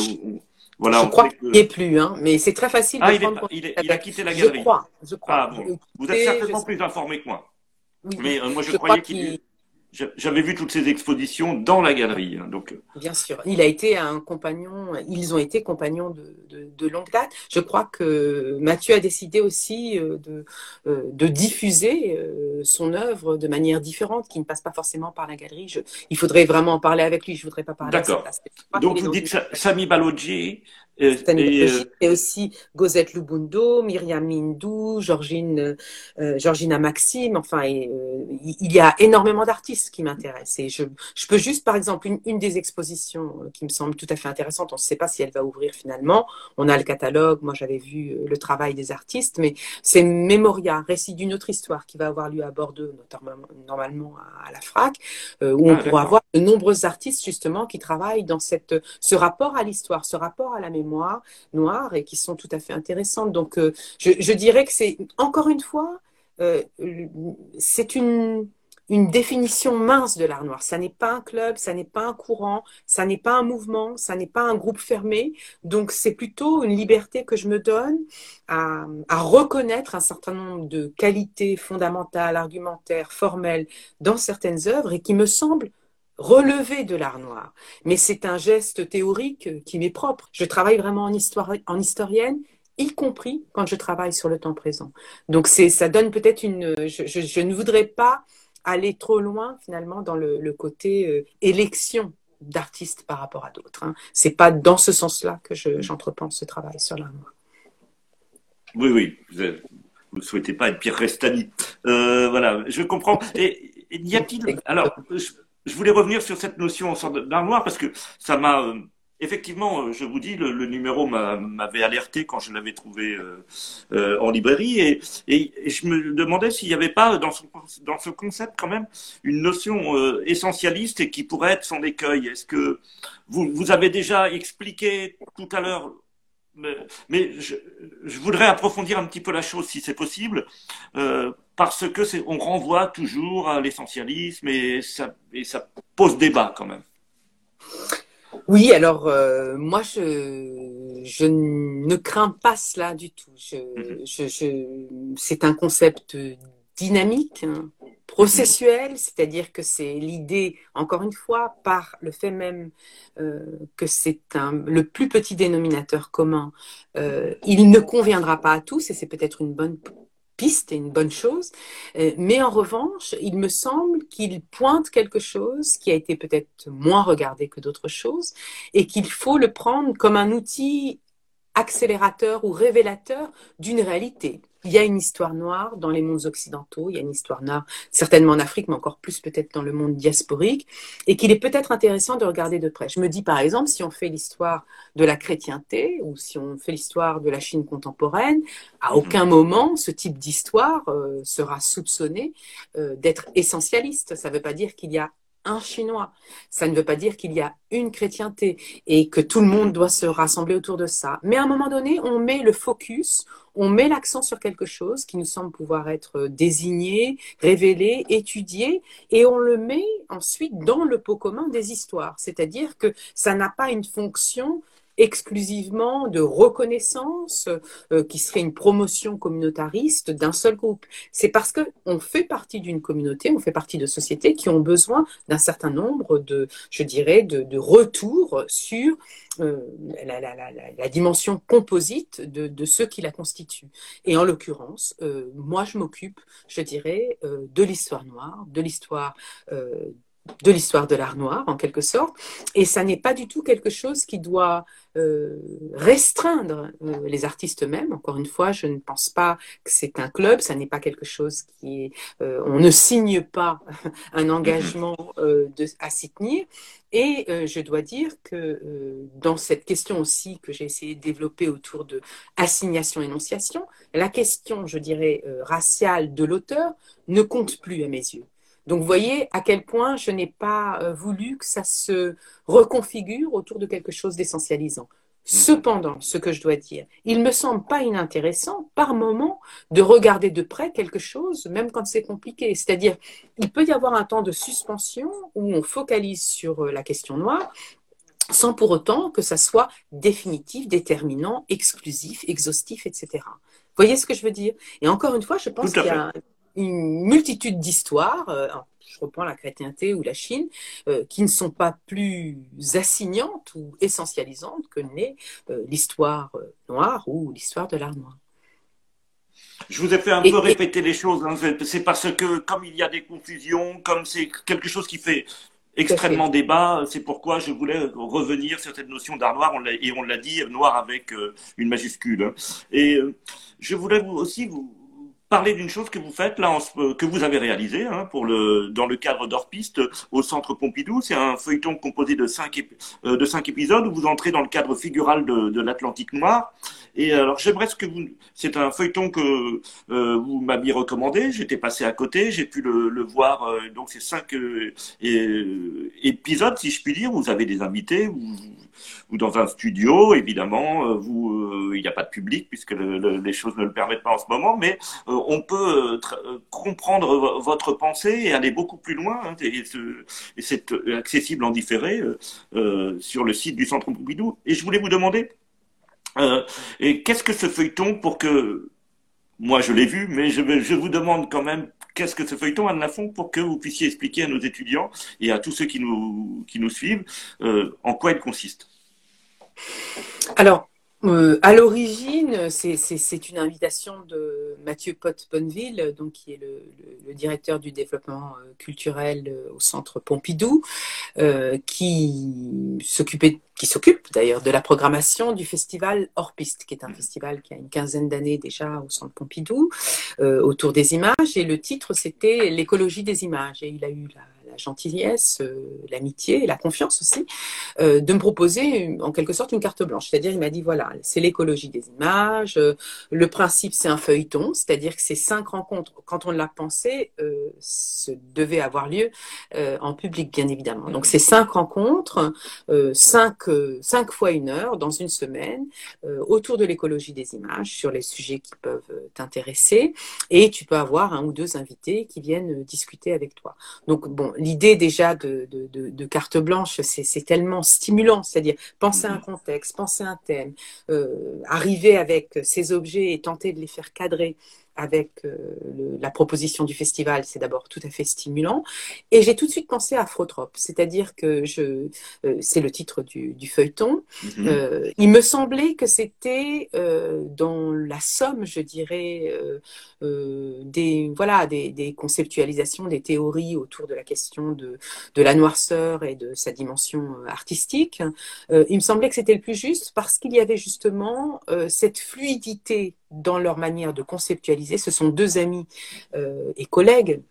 voilà, je crois qu'il n'y est plus, hein, mais c'est très facile ah, de prendre il, il, a quitté la galerie. Je crois, je crois. Ah, bon. Vous êtes certainement plus informé que moi. Oui, mais euh, moi, je, je croyais qu'il j'avais vu toutes ces expositions dans la galerie. Hein, donc. Euh. Bien sûr. Il a été un compagnon, ils ont été compagnons de, de, de, longue date. Je crois que Mathieu a décidé aussi euh, de, euh, de diffuser son œuvre de manière différente, qui ne passe pas forcément par la galerie. Je, il faudrait vraiment en parler avec lui. Je ne voudrais pas parler D'accord. Donc vous dites Sami Baloggi, et, et, et, aussi Gosette Lubundo, Myriam Mindou, Georgine, euh, Georgina Maxime. Enfin, euh, il y a énormément d'artistes qui m'intéressent. Et je, je, peux juste, par exemple, une, une, des expositions euh, qui me semble tout à fait intéressante. On ne sait pas si elle va ouvrir finalement. On a le catalogue. Moi, j'avais vu euh, le travail des artistes, mais c'est Memoria, récit d'une autre histoire, qui va avoir lieu à Bordeaux, notamment normalement à, à la FRAC, euh, où on ah, pourra voir de nombreux artistes justement qui travaillent dans cette, ce rapport à l'histoire, ce rapport à la mémoire noires et qui sont tout à fait intéressantes. Donc, euh, je, dirais que c'est, encore une fois, euh, c'est une, définition mince de l'art noir. Ça n'est pas un club, ça n'est pas un courant, ça n'est pas un mouvement, ça n'est pas un groupe fermé. Donc c'est plutôt une liberté que je me donne à, reconnaître un certain nombre de qualités fondamentales, argumentaires, formelles dans certaines œuvres et qui me semblent relever de l'art noir. Mais c'est un geste théorique qui m'est propre. Je travaille vraiment en, histoire, en historienne, y compris quand je travaille sur le temps présent. Donc c'est, ça donne peut-être une. Je, je, je, ne voudrais pas aller trop loin finalement dans le, le côté euh, élection d'artistes par rapport à d'autres. Hein. C'est pas dans ce sens-là que j'entrepense ce travail sur l'art noir. Oui, oui. Vous ne souhaitez pas être Pierre Restani. Euh, voilà, je comprends. Et y a-t-il alors je voulais revenir sur cette notion d'art noir parce que ça m'a euh, effectivement, euh, je vous dis, le, numéro m'avait alerté quand je l'avais trouvé euh, euh, en librairie et, et, je me demandais s'il n'y avait pas dans, dans ce concept quand même une notion euh, essentialiste et qui pourrait être son écueil. Est-ce que vous, vous avez déjà expliqué tout à l'heure mais, mais je, je, voudrais approfondir un petit peu la chose si c'est possible, euh, parce que c'est, on renvoie toujours à l'essentialisme et ça, et ça pose débat quand même. Oui, alors euh, moi je, je ne crains pas cela du tout. Je, mhm. je, je c'est un concept dynamique, hein, processuel, c'est-à-dire que c'est l'idée, encore une fois, par le fait même euh, que c'est le plus petit dénominateur commun, euh, il ne conviendra pas à tous et c'est peut-être une bonne piste et une bonne chose. Euh, mais en revanche, il me semble qu'il pointe quelque chose qui a été peut-être moins regardé que d'autres choses et qu'il faut le prendre comme un outil accélérateur ou révélateur d'une réalité. Il y a une histoire noire dans les mondes occidentaux, il y a une histoire noire certainement en Afrique, mais encore plus peut-être dans le monde diasporique, et qu'il est peut-être intéressant de regarder de près. Je me dis par exemple, si on fait l'histoire de la chrétienté ou si on fait l'histoire de la Chine contemporaine, à mhm. aucun moment ce type d'histoire euh, sera soupçonné euh, d'être essentialiste. Ça ne veut pas dire qu'il y a un chinois. Ça ne veut pas dire qu'il y a une chrétienté et que tout le monde doit se rassembler autour de ça. Mais à un moment donné, on met le focus, on met l'accent sur quelque chose qui nous semble pouvoir être désigné, révélé, étudié, et on le met ensuite dans le pot commun des histoires. C'est-à-dire que ça n'a pas une fonction exclusivement de reconnaissance euh, qui serait une promotion communautariste d'un seul groupe. C'est parce que on fait partie d'une communauté, on fait partie de sociétés qui ont besoin d'un certain nombre de, je dirais, de, de retours sur euh, la, la, la, dimension composite de, de, ceux qui la constituent. Et en l'occurrence, euh, moi, je m'occupe, je dirais, euh, de l'histoire noire, de l'histoire euh, de l'histoire de l'art noir, en quelque sorte. Et ça n'est pas du tout quelque chose qui doit euh, restreindre euh, les artistes eux-mêmes. Encore une fois, je ne pense pas que c'est un club, ça n'est pas quelque chose qui est... Euh, on ne signe pas [LAUGHS] un engagement à s'y tenir. Et je dois dire que dans cette question aussi que j'ai essayé de développer autour de assignation-énonciation, la question, je dirais, raciale de l'auteur ne compte plus à mes yeux. Donc, vous voyez à quel point je n'ai pas euh, voulu que ça se reconfigure autour de quelque chose d'essentialisant. Cependant, ce que je dois dire, il me semble pas inintéressant par moment de regarder de près quelque chose, même quand c'est compliqué. C'est-à-dire, il peut y avoir un temps de suspension où on focalise sur euh, la question noire, sans pour autant que ça soit définitif, déterminant, exclusif, exhaustif, etc. Vous voyez ce que je veux dire? Et encore une fois, je pense qu'il y a une multitude d'histoires, euh, je reprends la chrétienté ou la Chine, euh, qui ne sont pas plus assignantes ou essentialisantes que n'est euh, l'histoire noire ou l'histoire de l'art noir. Je vous ai fait un peu répéter les choses. Hein. C'est parce que comme il y a des confusions, comme c'est quelque chose qui fait extrêmement débat, c'est pourquoi je voulais revenir sur cette notion d'art noir, et on l'a dit, noir avec une majuscule. Hein. Et je voulais aussi vous, parler d'une chose que vous faites là, en, que vous avez réalisé hein, pour le dans le cadre d'Orpiste au Centre Pompidou. C'est un feuilleton composé de cinq, euh, de cinq épisodes où vous entrez dans le cadre figural de, de l'Atlantique noir. Et alors j'aimerais ce que vous, c'est un feuilleton que euh, vous m'aviez recommandé. J'étais passé à côté, j'ai pu le, le voir. Euh, donc c'est cinq épisodes, si je puis dire. Vous avez des invités. Ou dans un studio, évidemment, euh, vous, euh, il n'y a pas de public puisque les choses ne le permettent pas en ce moment, mais euh, on peut comprendre votre pensée et aller beaucoup plus loin. Hein, et, c'est accessible en différé sur le site du Centre Pompidou. Et je voulais vous demander, et qu'est-ce que ce feuilleton pour que moi je l'ai vu, mais je, je vous demande quand même qu'est-ce que ce feuilleton Anne Lafont pour que vous puissiez expliquer à nos étudiants et à tous ceux qui nous, qui nous suivent euh, en quoi il consiste? Alors, euh, à l'origine, c'est une invitation de Mathieu Pott-Bonneville, donc qui est le, le, directeur du développement euh, culturel euh, au Centre Pompidou, euh, qui s'occupait, qui s'occupe d'ailleurs de la programmation du festival Hors Piste, qui est un festival qui a une quinzaine d'années déjà au Centre Pompidou, euh, autour des images. Et le titre, c'était l'écologie des images. Et il a eu la, gentillesse, l'amitié, la confiance aussi, de me proposer en quelque sorte une carte blanche. C'est-à-dire, il m'a dit voilà, c'est l'écologie des images. le principe, c'est un feuilleton, c'est-à-dire que ces cinq rencontres, quand on l'a pensé, se devaient avoir lieu en public, bien évidemment. Donc, ces cinq rencontres, cinq, cinq fois une heure dans une semaine, autour de l'écologie des images, sur les sujets qui peuvent t'intéresser, et tu peux avoir un ou deux invités qui viennent discuter avec toi. Donc, bon, l'idée déjà de, de, carte blanche, c'est tellement stimulant, c'est-à-dire penser à un contexte, penser à un thème, euh, arriver avec ces objets et tenter de les faire cadrer avec euh, la proposition du festival, c'est d'abord tout à fait stimulant. Et j'ai tout de suite pensé à Afrotrope, c'est-à-dire que je, euh, c'est le titre du, feuilleton. Mhm. Euh, il me semblait que c'était dans la somme, je dirais, des voilà des, des, conceptualisations, des théories autour de la question de, de la noirceur et de sa dimension artistique. il me semblait que c'était le plus juste parce qu'il y avait justement cette fluidité dans leur manière de conceptualiser. Ce sont deux amis euh, et collègues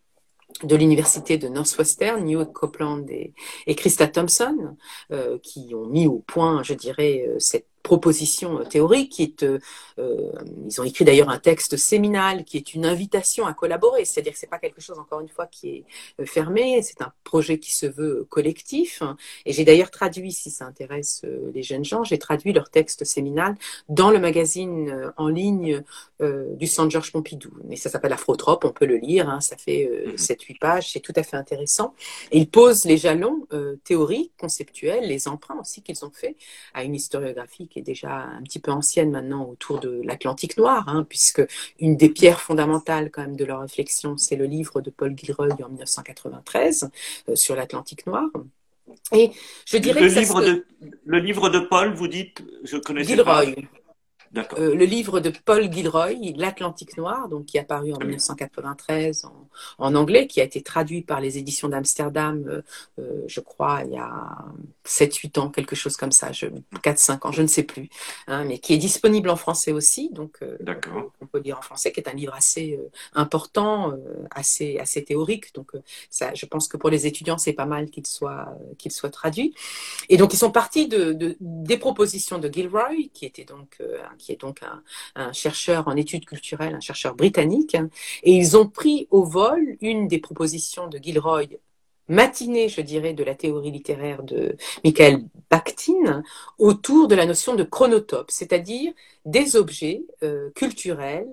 de l'université de Northwestern, New Copeland et, et Christa Thompson, euh, qui ont mis au point, je dirais, euh, cette proposition théorique qui est, euh, euh, ils ont écrit d'ailleurs un texte séminal qui est une invitation à collaborer, c'est-à-dire que c'est pas quelque chose encore une fois qui est euh, fermé, c'est un projet qui se veut collectif. Et j'ai d'ailleurs traduit, si ça intéresse les jeunes gens, j'ai traduit leur texte séminal dans le magazine en ligne du Centre Georges Pompidou. Mais ça s'appelle Afrotrope, on peut le lire, hein, ça fait 7-8 mhm. pages, c'est tout à fait intéressant. Et ils posent les jalons théoriques, conceptuels, les emprunts aussi qu'ils ont fait à une historiographie qui est déjà un petit peu ancienne maintenant autour de l'Atlantique noir, hein, puisque une des pierres fondamentales quand même de leur réflexion, c'est le livre de Paul Gilroy en 1993 euh, sur l'Atlantique noir. Et je dirais le livre de le livre de Paul, vous dites, je connais Gilroy. Euh, le livre de Paul Gilroy, L'Atlantique noir, donc qui est apparu en 1993 en, en, anglais, qui a été traduit par les éditions d'Amsterdam, euh, euh, je crois, il y a 7-8 ans, quelque chose comme ça, 4-5 ans, je ne sais plus, hein, mais qui est disponible en français aussi, donc on, peut lire en français, qui est un livre assez important, assez, assez théorique, donc ça, je pense que pour les étudiants, c'est pas mal qu'il soit, qu'il soit traduit. Et donc ils sont partis de, de des propositions de Gilroy, qui était donc qui est donc un, chercheur en études culturelles, un chercheur britannique, et ils ont pris au vol une des propositions de Gilroy matinée, je dirais, de la théorie littéraire de Michael Bakhtin autour de la notion de chronotope, c'est-à-dire des objets euh, culturels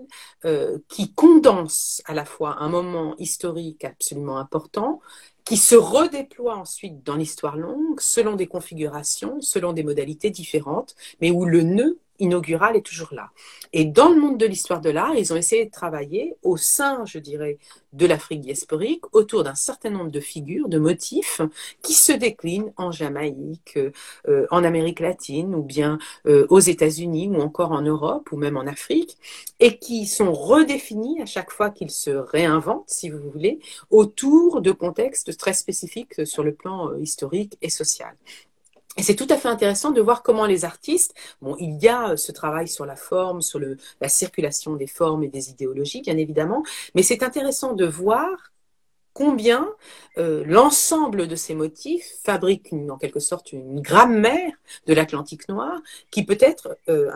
euh, qui condensent à la fois un moment historique absolument important, qui se redéploie ensuite dans l'histoire longue selon des configurations, selon des modalités différentes, mais où le nœud inaugural est toujours là. Et dans le monde de l'histoire de l'art, ils ont essayé de travailler au sein, je dirais, de l'Afrique diasporique autour d'un certain nombre de figures, de motifs qui se déclinent en Jamaïque, euh, en Amérique latine ou bien euh, aux États-Unis ou encore en Europe ou même en Afrique et qui sont redéfinis à chaque fois qu'ils se réinventent, si vous voulez, autour de contextes très spécifiques sur le plan euh, historique et social. Et c'est tout à fait intéressant de voir comment les artistes, bon, il y a ce travail sur la forme, sur le, la circulation des formes et des idéologies, bien évidemment, mais c'est intéressant de voir combien euh, l'ensemble de ces motifs fabrique en quelque sorte une grammaire de l'Atlantique noir qui peut être euh,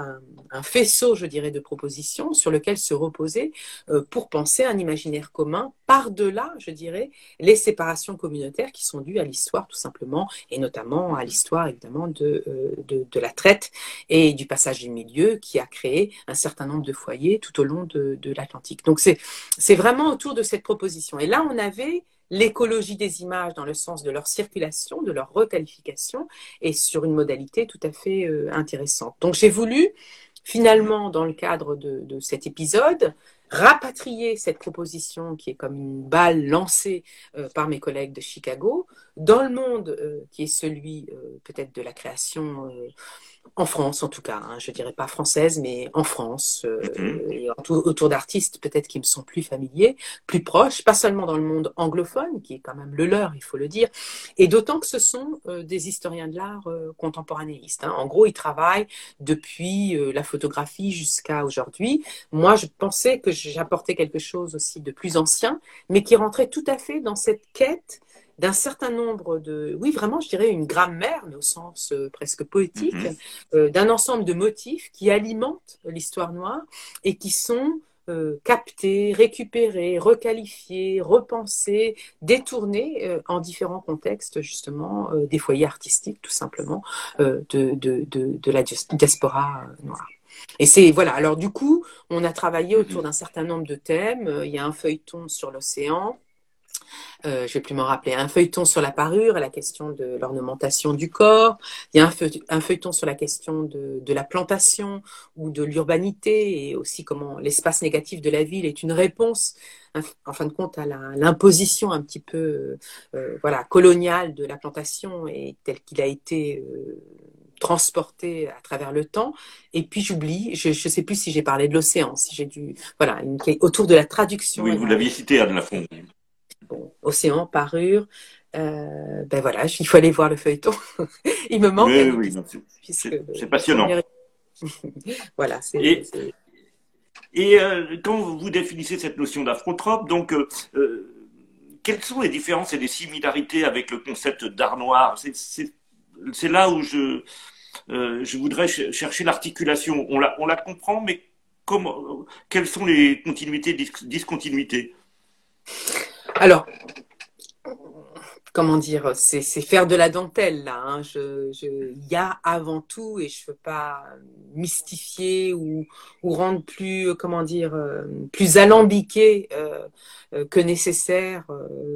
un, faisceau, je dirais, de propositions sur lequel se reposer euh, pour penser un imaginaire commun par-delà, je dirais, les séparations communautaires qui sont dues à l'histoire tout simplement et notamment à l'histoire évidemment de, de, la traite et du passage du milieu qui a créé un certain nombre de foyers tout au long de, de l'Atlantique. Donc c'est vraiment autour de cette proposition. Et là, on avait l'écologie des images dans le sens de leur circulation, de leur requalification, et sur une modalité tout à fait euh, intéressante. Donc j'ai voulu, finalement, dans le cadre de, cet épisode, rapatrier cette proposition qui est comme une balle lancée euh, par mes collègues de Chicago dans le monde euh, qui est celui peut-être de la création en France en tout cas, hein, je dirais pas française, mais en France, euh, et autour, d'artistes peut-être qui me sont plus familiers, plus proches, pas seulement dans le monde anglophone, qui est quand même le leur, il faut le dire, et d'autant que ce sont euh, des historiens de l'art euh, contemporanéistes. Hein. En gros, ils travaillent depuis la photographie jusqu'à aujourd'hui. Moi, je pensais que j'apportais quelque chose aussi de plus ancien, mais qui rentrait tout à fait dans cette quête d'un certain nombre de, oui, vraiment, je dirais une grammaire, mais au sens euh, presque poétique, mhm. euh, d'un ensemble de motifs qui alimentent l'histoire noire et qui sont euh, captés, récupérés, requalifiés, repensés, détournés en différents contextes, justement, des foyers artistiques, tout simplement, de, de, de, de, la diaspora noire. Et c'est voilà. Alors du coup, on a travaillé autour mhm. d'un certain nombre de thèmes. Il y a un feuilleton sur l'océan, euh, je vais plus m'en rappeler, un feuilleton sur la parure et la question de l'ornementation du corps. Il y a un, feuilleton sur la question de, la plantation ou de l'urbanité et aussi comment l'espace négatif de la ville est une réponse, en fin de compte, à l'imposition un petit peu euh, voilà coloniale de la plantation et tel qu'il a été euh, transporté à travers le temps. Et puis j'oublie, je ne sais plus si j'ai parlé de l'océan, si j'ai dû, voilà, autour de la traduction. Oui, vous l'aviez cité, Anne Lafont. Bon, océan, parure. Euh, ben voilà, il faut aller voir le feuilleton. [LAUGHS] il me manque. Oui, oui, c'est passionnant. [LAUGHS] voilà, c'est. Et, euh, quand vous définissez cette notion d'afrotrope, donc euh, quelles sont les différences et les similarités avec le concept d'art noir? C'est là où je, je voudrais chercher l'articulation. On la, on la comprend, mais comment, quelles sont les continuités, discontinuités? Alors, comment dire, c'est faire de la dentelle là. Hein. il y a avant tout, et je ne veux pas mystifier ou, rendre plus, comment dire, euh, plus alambiqué euh, euh, que nécessaire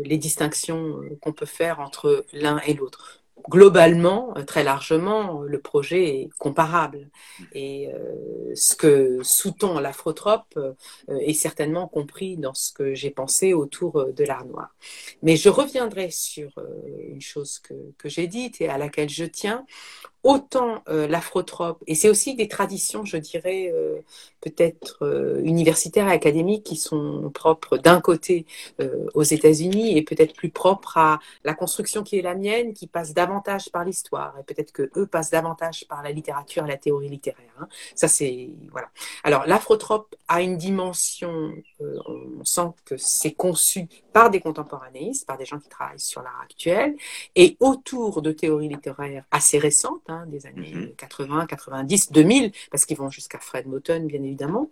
les distinctions qu'on peut faire entre l'un et l'autre globalement, euh, très largement, le projet est comparable. Et euh, ce que sous-tend l'afrotrope euh, est certainement compris dans ce que j'ai pensé autour de l'art noir. Mais je reviendrai sur une chose que, que j'ai dite et à laquelle je tiens autant euh, l'afrotrope, et c'est aussi des traditions, je dirais, euh, peut-être euh, universitaires et académiques qui sont propres d'un côté aux États-Unis et peut-être plus propres à la construction qui est la mienne, qui passe davantage par l'histoire, et peut-être que eux passent davantage par la littérature et la théorie littéraire. Hein. Ça, c'est voilà. Alors, l'afrotrope a une dimension, on sent que c'est conçu par des contemporanéistes, par des gens qui travaillent sur l'art actuel, et autour de théories littéraires assez récentes Hein, des années 80, 90, 2000, parce qu'ils vont jusqu'à Fred Moten, bien évidemment.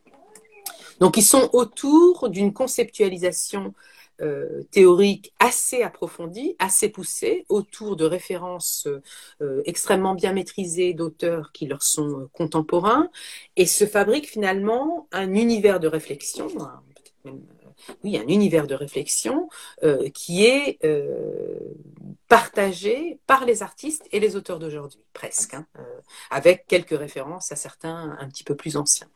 Donc, ils sont autour d'une conceptualisation euh, théorique assez approfondie, assez poussée, autour de références euh, extrêmement bien maîtrisées d'auteurs qui leur sont euh, contemporains, et se fabrique finalement un univers de réflexion, hein, peut-être même oui, un univers de réflexion euh, qui est euh, partagé par les artistes et les auteurs d'aujourd'hui, presque, hein, euh, avec quelques références à certains un petit peu plus anciens.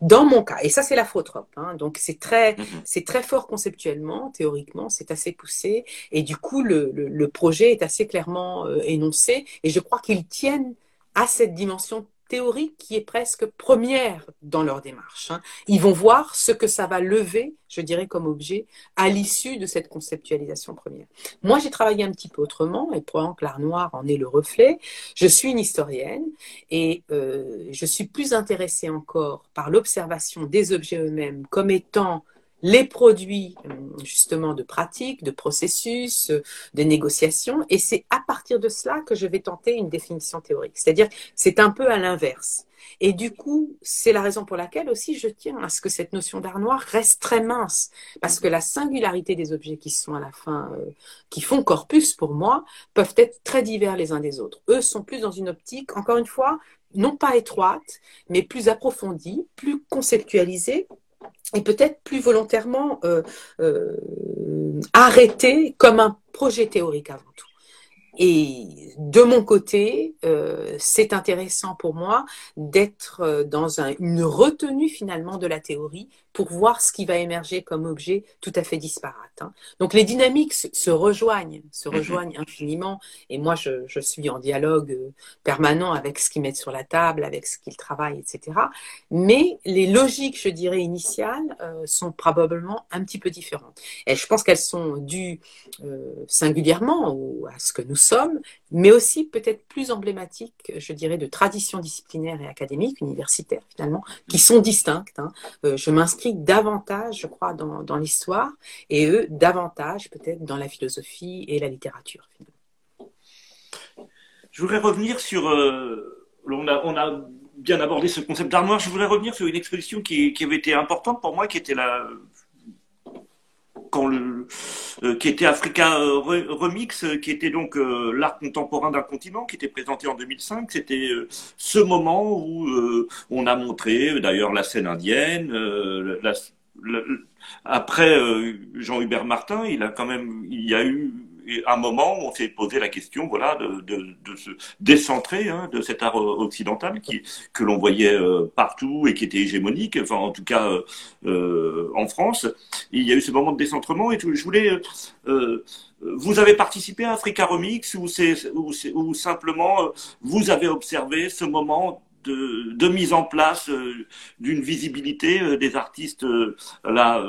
Dans mon cas, et ça c'est l'afrotrope, hein, donc c'est très, mhm. c'est très fort conceptuellement, théoriquement, c'est assez poussé, et du coup le, le projet est assez clairement énoncé, et je crois qu'ils tiennent à cette dimension théorique qui est presque première dans leur démarche. Hein. Ils vont voir ce que ça va lever, je dirais, comme objet à l'issue de cette conceptualisation première. Moi, j'ai travaillé un petit peu autrement, et probablement que l'art noir en est le reflet. Je suis une historienne et euh, je suis plus intéressée encore par l'observation des objets eux-mêmes comme étant les produits euh, justement de pratique, de processus, euh, de négociation, et c'est à partir de cela que je vais tenter une définition théorique. C'est-à-dire, c'est un peu à l'inverse. Et du coup, c'est la raison pour laquelle aussi je tiens à ce que cette notion d'art noir reste très mince, parce que la singularité des objets qui sont à la fin, euh, qui font corpus pour moi, peuvent être très divers les uns des autres. Eux sont plus dans une optique, encore une fois, non pas étroite, mais plus approfondie, plus conceptualisée, et peut-être plus volontairement euh, euh, arrêté comme un projet théorique avant tout. Et de mon côté, euh, c'est intéressant pour moi d'être dans une retenue finalement de la théorie pour voir ce qui va émerger comme objet tout à fait disparate. Hein. Donc les dynamiques se rejoignent, se mhm. rejoignent infiniment. Et moi, je, suis en dialogue euh, permanent avec ce qu'ils mettent sur la table, avec ce qu'ils travaillent, etc. Mais les logiques, je dirais, initiales sont probablement un petit peu différentes. Et je pense qu'elles sont dues singulièrement à ce que nous sommes, mais aussi peut-être plus emblématiques, je dirais, de traditions disciplinaires et académiques, universitaires finalement, qui sont distinctes. Hein. Euh, je m'inscris davantage, je crois, dans, l'histoire, et eux, davantage peut-être dans la philosophie et la littérature. Finalement. Je voudrais revenir sur... Euh, on, a, bien abordé ce concept d'armoire. Je voudrais revenir sur une exposition qui, avait été importante pour moi, qui était la quand le, euh, qui était Africa euh, Remix, euh, qui était donc l'art contemporain d'un continent, qui était présenté en 2005. C'était ce moment où on a montré d'ailleurs la scène indienne. La, après Jean-Hubert Martin, il a quand même, il y a eu un moment où on s'est posé la question, voilà, de, de, de se décentrer hein, de cet art occidental qui que l'on voyait euh, partout et qui était hégémonique, enfin en tout cas euh, euh en France. il y a eu ce moment de décentrement et je voulais euh, vous avez participé à Africa Remix ou, ou, ou simplement vous avez observé ce moment de, de, mise en place d'une visibilité des artistes là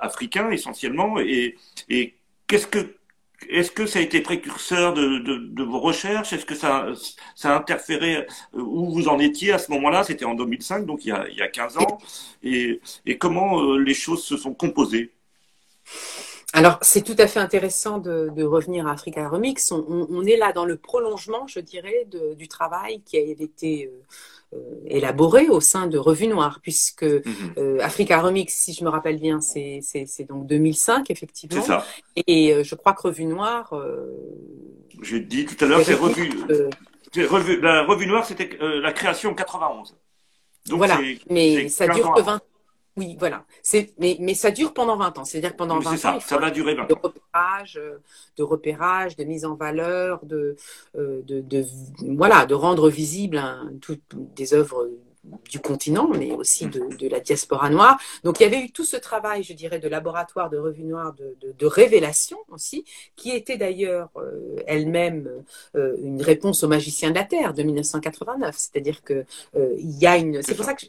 africains essentiellement et, et qu'est-ce que est-ce que ça a été précurseur de, de, de vos recherches? Est-ce que ça, ça a interféré euh, Où vous en étiez à ce moment-là? C'était en 2005, donc il y a, il y a 15 ans. Et, et comment euh, les choses se sont composées? Alors, c'est tout à fait intéressant de, de, revenir à Africa Remix. On, on, est là dans le prolongement, je dirais, de, du travail qui a été euh, euh, élaboré au sein de Revue Noire, puisque mhm. euh, Africa Remix, si je me rappelle bien, c'est donc 2005, effectivement. Ça. Et euh, je crois que Revue Noire. J'ai dit tout à l'heure, c'est Revue. Revue, la Revue Noire, c'était la création en 91. Donc voilà, mais ça dure que 20 oui, voilà. Mais, mais ça dure pendant 20 ans. C'est-à-dire que pendant 20 ça, ans, ça va durer 20 de repérage, euh, de repérage, de mise en valeur, de, euh, de, de voilà, de rendre visible toutes des œuvres du continent, mais aussi de, la diaspora noire. Donc il y avait eu tout ce travail, je dirais, de laboratoire de revue noire, de, de, révélation aussi, qui était d'ailleurs euh, elle-même euh, une réponse au magicien de la Terre de 1989. C'est-à-dire que euh, y a une. C'est pour ça que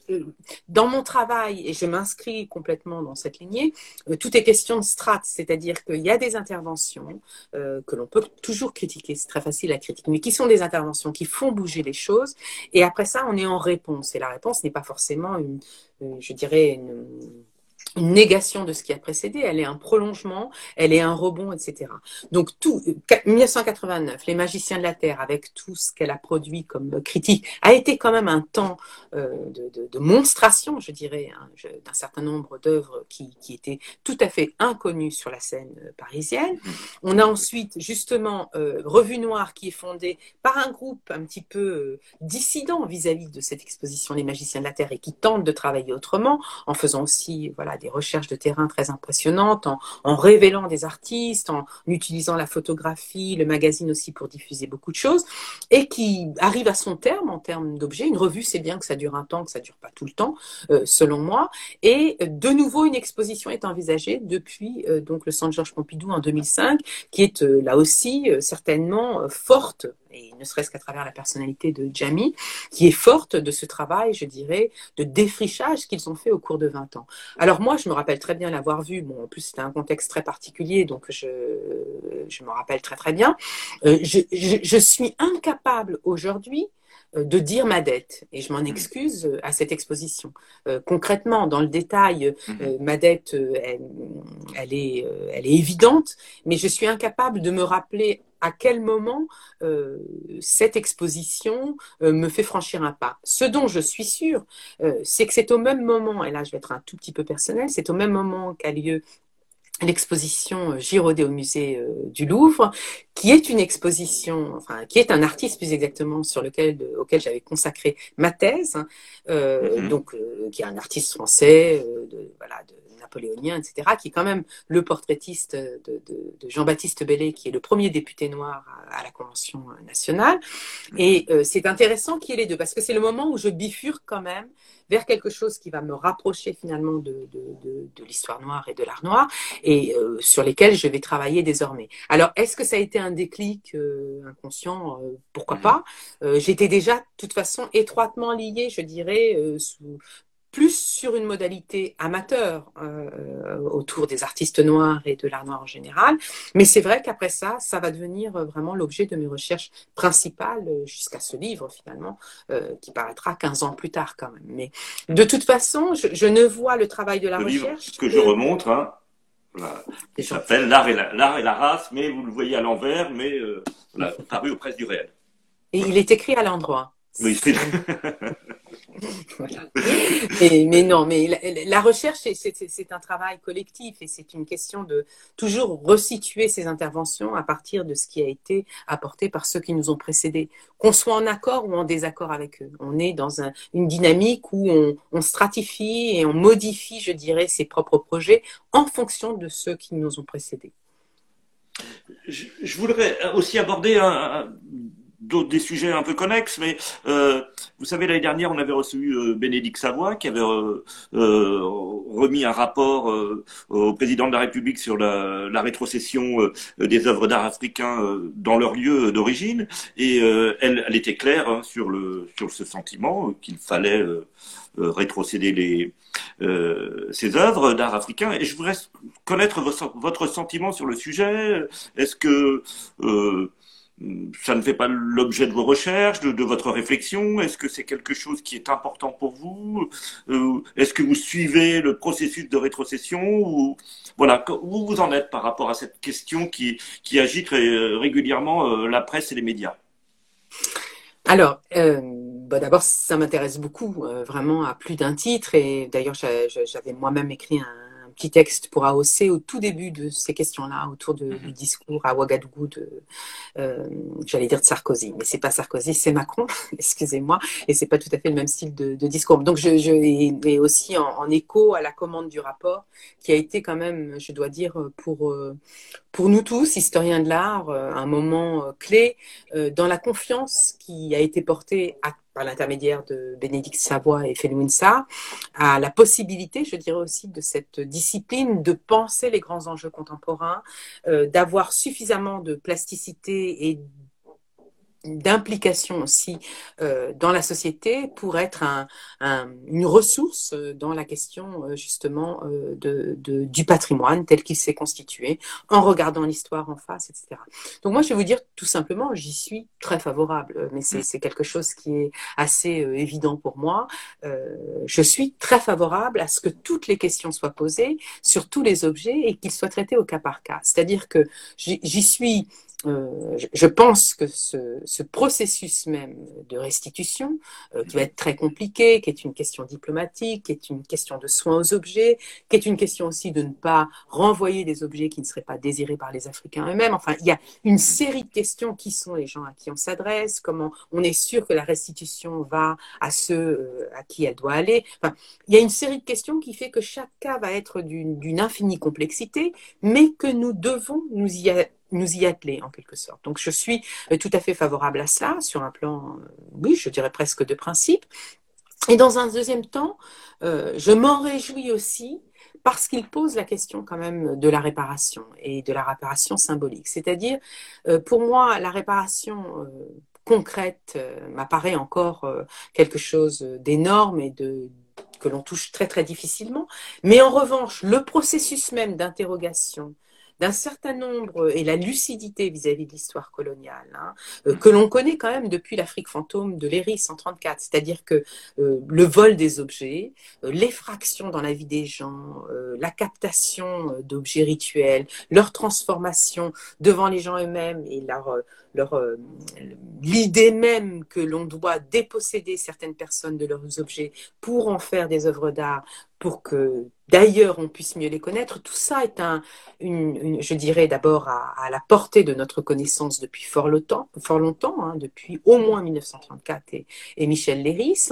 dans mon travail, et je m'inscris complètement dans cette lignée, tout est question de strates, c'est-à-dire qu'il y a des interventions que l'on peut toujours critiquer, c'est très facile à critiquer, mais qui sont des interventions qui font bouger les choses. Et après ça, on est en réponse la réponse n'est pas forcément une, je dirais, une, une négation de ce qui a précédé, elle est un prolongement, elle est un rebond, etc. Donc tout 1989, les magiciens de la terre, avec tout ce qu'elle a produit comme critique, a été quand même un temps euh, de, de, de, monstration, je dirais, hein, d'un certain nombre d'œuvres qui, qui, étaient tout à fait inconnues sur la scène euh, parisienne. On a ensuite justement euh, Revue Noire qui est fondée par un groupe un petit peu euh, dissident vis-à-vis -vis de cette exposition Les magiciens de la terre et qui tente de travailler autrement en faisant aussi voilà des recherches de terrain très impressionnantes, en, révélant des artistes, en utilisant la photographie, le magazine aussi pour diffuser beaucoup de choses, et qui arrive à son terme en termes d'objets. Une revue, c'est bien que ça dure un temps, que ça dure pas tout le temps, euh, selon moi. Et de nouveau, une exposition est envisagée depuis euh, donc le Centre Georges Pompidou en 2005, qui est euh, là aussi euh, certainement euh, forte et ne serait-ce qu'à travers la personnalité de Jamie, qui est forte de ce travail, je dirais, de défrichage qu'ils ont fait au cours de 20 ans. Alors moi, je me rappelle très bien l'avoir vu, bon, en plus c'était un contexte très particulier, donc je, je me rappelle très très bien. Euh, je, je, je suis incapable aujourd'hui euh, de dire ma dette. Et je m'en excuse euh, à cette exposition. Euh, concrètement, dans le détail, euh, ma dette, elle, elle, est, elle est évidente, mais je suis incapable de me rappeler à quel moment euh, cette exposition euh, me fait franchir un pas. Ce dont je suis sûre, euh, c'est que c'est au même moment, et là je vais être un tout petit peu personnel, c'est au même moment qu'a lieu l'exposition Giraudet au musée du Louvre, qui est une exposition, enfin, qui est un artiste plus exactement sur lequel, auquel j'avais consacré ma thèse, euh, mm -hmm. donc euh, qui est un artiste français, euh, de, voilà, de, napoléonien, etc., qui est quand même le portraitiste de, de, de Jean-Baptiste Bellay, qui est le premier député noir à, à la Convention nationale. Et euh, c'est intéressant qu'il y ait les deux, parce que c'est le moment où je bifurque quand même vers quelque chose qui va me rapprocher finalement de, de, de l'histoire noire et de l'art noir, et euh, sur lesquels je vais travailler désormais. Alors, est-ce que ça a été un déclic euh, inconscient? Pourquoi pas? J'étais déjà, de toute façon, étroitement liée, je dirais, sous plus sur une modalité amateur euh, autour des artistes noirs et de l'art noir en général. Mais c'est vrai qu'après ça, ça va devenir vraiment l'objet de mes recherches principales jusqu'à ce livre finalement, euh, qui paraîtra 15 ans plus tard quand même. Mais de toute façon, je, je ne vois le travail de la le recherche. Livre que je remonte, hein, voilà. Il s'appelle L'art et, la, et la race, mais vous le voyez à l'envers, mais euh, voilà, paru aux presses du réel. Et il est écrit à l'endroit. Oui, c'est [LAUGHS] [LAUGHS] mais non, mais la, recherche, c'est un travail collectif et c'est une question de toujours resituer ces interventions à partir de ce qui a été apporté par ceux qui nous ont précédés. Qu'on soit en accord ou en désaccord avec eux. On est dans un, une dynamique où on, stratifie et on modifie, je dirais, ses propres projets en fonction de ceux qui nous ont précédés. Je voudrais aussi aborder un, d'autres des sujets un peu connexes, mais euh, vous savez l'année dernière on avait reçu euh, Bénédicte Savoie qui avait euh, euh remis un rapport au président de la République sur la, rétrocession des œuvres d'art africains dans leur lieu d'origine et elle, elle, était claire hein, sur le sur ce sentiment qu'il fallait rétrocéder les ces œuvres d'art africain et je voudrais connaître votre sentiment sur le sujet. Est-ce que ça ne fait pas l'objet de vos recherches, de, votre réflexion? Est-ce que c'est quelque chose qui est important pour vous? Euh, Est-ce que vous suivez le processus de rétrocession ou voilà où vous en êtes par rapport à cette question qui, agite régulièrement euh, la presse et les médias? Alors. Euh... Bah D'abord, ça m'intéresse beaucoup, vraiment à plus d'un titre. Et d'ailleurs, j'avais moi-même écrit un, petit texte pour AOC au tout début de ces questions-là, autour de, du discours à Ouagadougou de, euh, j'allais dire de Sarkozy, mais c'est pas Sarkozy, c'est Macron, [LAUGHS] excusez-moi, et c'est pas tout à fait le même style de, de discours. Donc je, je et, aussi en, en, écho à la commande du rapport, qui a été quand même, je dois dire, pour euh, pour nous tous, historiens de l'art, euh, un moment euh, clé dans la confiance qui a été portée à par l'intermédiaire de Bénédicte Savoie et Felwin Sarr, à la possibilité, je dirais aussi, de cette discipline de penser les grands enjeux contemporains, euh, d'avoir suffisamment de plasticité et d'implication aussi euh, dans la société pour être un, un, une ressource dans la question euh, justement euh, de, de, du patrimoine tel qu'il s'est constitué en regardant l'histoire en face, etc. Donc moi je vais vous dire tout simplement, j'y suis très favorable, mais c'est quelque chose qui est assez euh, évident pour moi. Euh, je suis très favorable à ce que toutes les questions soient posées sur tous les objets et qu'ils soient traités au cas par cas. C'est-à-dire que j'y suis euh, je pense que ce, ce, processus même de restitution, euh, qui va être très compliqué, qui est une question diplomatique, qui est une question de soins aux objets, qui est une question aussi de ne pas renvoyer des objets qui ne seraient pas désirés par les Africains eux-mêmes. Enfin, il y a une série de questions qui sont les gens à qui on s'adresse, comment on est sûr que la restitution va à ceux euh, à qui elle doit aller. Enfin, il y a une série de questions qui fait que chaque cas va être d'une infinie complexité, mais que nous devons nous y nous y atteler en quelque sorte. Donc je suis euh, tout à fait favorable à cela sur un plan, euh, oui, je dirais presque de principe. Et dans un deuxième temps, euh, je m'en réjouis aussi parce qu'il pose la question quand même de la réparation et de la réparation symbolique. C'est-à-dire, pour moi, la réparation concrète m'apparaît encore quelque chose d'énorme et de que l'on touche très très difficilement. Mais en revanche, le processus même d'interrogation, d'un certain nombre et la lucidité vis-à-vis de l'histoire coloniale, hein, euh, que l'on connaît quand même depuis l'Afrique fantôme de Léris en 34, c'est-à-dire que euh, le vol des objets, euh, l'effraction dans la vie des gens, euh, la captation euh, d'objets rituels, leur transformation devant les gens eux-mêmes et leur, euh, leur l'idée même que l'on doit déposséder certaines personnes de leurs objets pour en faire des œuvres d'art, pour que d'ailleurs on puisse mieux les connaître. Tout ça est un, une, une je dirais d'abord à, la portée de notre connaissance depuis fort longtemps, fort longtemps hein, depuis au moins 1934 et, et, Michel Léris.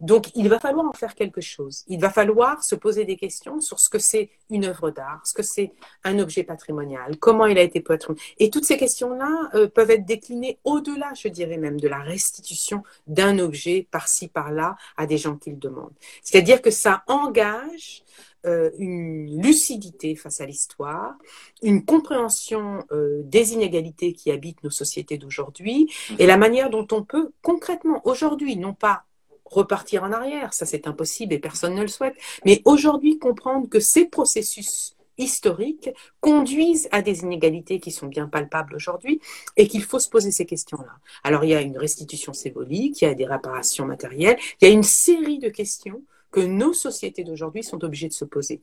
Donc il va falloir en faire quelque chose. Il va falloir se poser des questions sur ce que c'est une œuvre d'art, ce que c'est un objet patrimonial, comment il a été patrimonial. Et toutes ces questions-là euh, peuvent être déclinées au-delà, je dirais même, de la restitution d'un objet par-ci, par-là à des gens qui le demandent. C'est-à-dire que ça engage euh, une lucidité face à l'histoire, une compréhension euh, des inégalités qui habitent nos sociétés d'aujourd'hui et la manière dont on peut concrètement aujourd'hui, non pas repartir en arrière, ça c'est impossible et personne ne le souhaite. Mais aujourd'hui, comprendre que ces processus historiques conduisent à des inégalités qui sont bien palpables aujourd'hui et qu'il faut se poser ces questions-là. Alors il y a une restitution symbolique, il y a des réparations matérielles, il y a une série de questions que nos sociétés d'aujourd'hui sont obligées de se poser.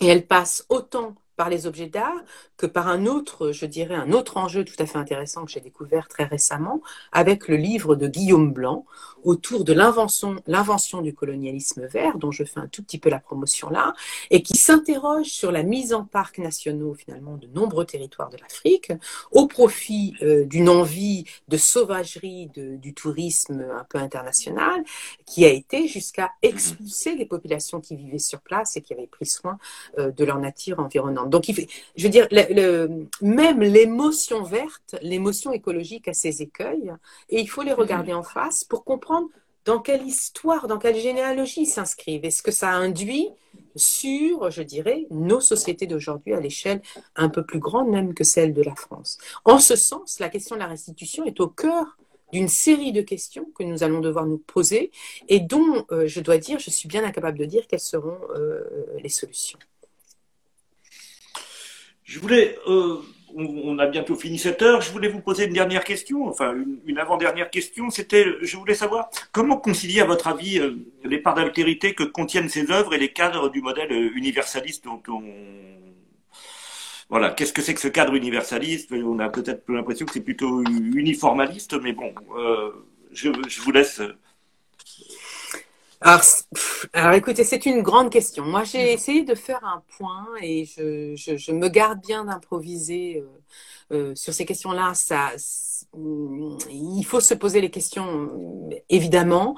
Et elles passent autant par les objets d'art que par un autre, je dirais, un autre enjeu tout à fait intéressant que j'ai découvert très récemment avec le livre de Guillaume Blanc autour de l'invention, l'invention du colonialisme vert, dont je fais un tout petit peu la promotion là, et qui s'interroge sur la mise en parcs nationaux finalement de nombreux territoires de l'Afrique au profit euh, d'une envie de sauvagerie de, du tourisme un peu international qui a été jusqu'à expulser les populations qui vivaient sur place et qui avaient pris soin euh, de leur nature environnante. Donc, il fait, je veux dire, le, même l'émotion verte, l'émotion écologique a ses écueils, et il faut les regarder en face pour comprendre dans quelle histoire, dans quelle généalogie s'inscrivent. Est-ce que ça induit sur, je dirais, nos sociétés d'aujourd'hui à l'échelle un peu plus grande même que celle de la France? En ce sens, la question de la restitution est au cœur d'une série de questions que nous allons devoir nous poser et dont, euh, je dois dire, je suis bien incapable de dire quelles seront euh, les solutions. Je voulais, euh, on, a bientôt fini cette heure, je voulais vous poser une dernière question, enfin une, avant-dernière question, c'était, je voulais savoir comment concilier à votre avis euh, les parts d'altérité que contiennent ces œuvres et les cadres du modèle euh, universaliste dont on... Voilà, qu'est-ce que c'est que ce cadre universaliste? On a peut-être l'impression que c'est plutôt uniformaliste, mais bon, je, je vous laisse alors, écoutez, c'est une grande question. Moi, j'ai mm. essayé de faire un point et je, je, me garde bien d'improviser euh, euh, sur ces questions-là. Ça, il faut se poser les questions, évidemment,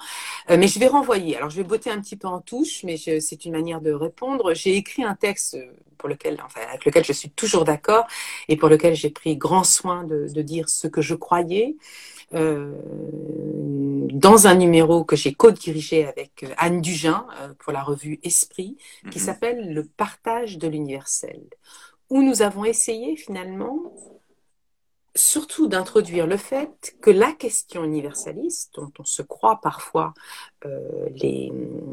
euh, mais je vais renvoyer. Alors, je vais botter un petit peu en touche, mais c'est une manière de répondre. J'ai écrit un texte pour lequel, enfin, avec lequel je suis toujours d'accord et pour lequel j'ai pris grand soin de, de dire ce que je croyais. Euh, dans un numéro que j'ai co-dirigé avec euh, Anne Dugin euh, pour la revue Esprit, qui mhm. s'appelle Le partage de l'universel, où nous avons essayé finalement surtout d'introduire le fait que la question universaliste, dont on se croit parfois euh, les,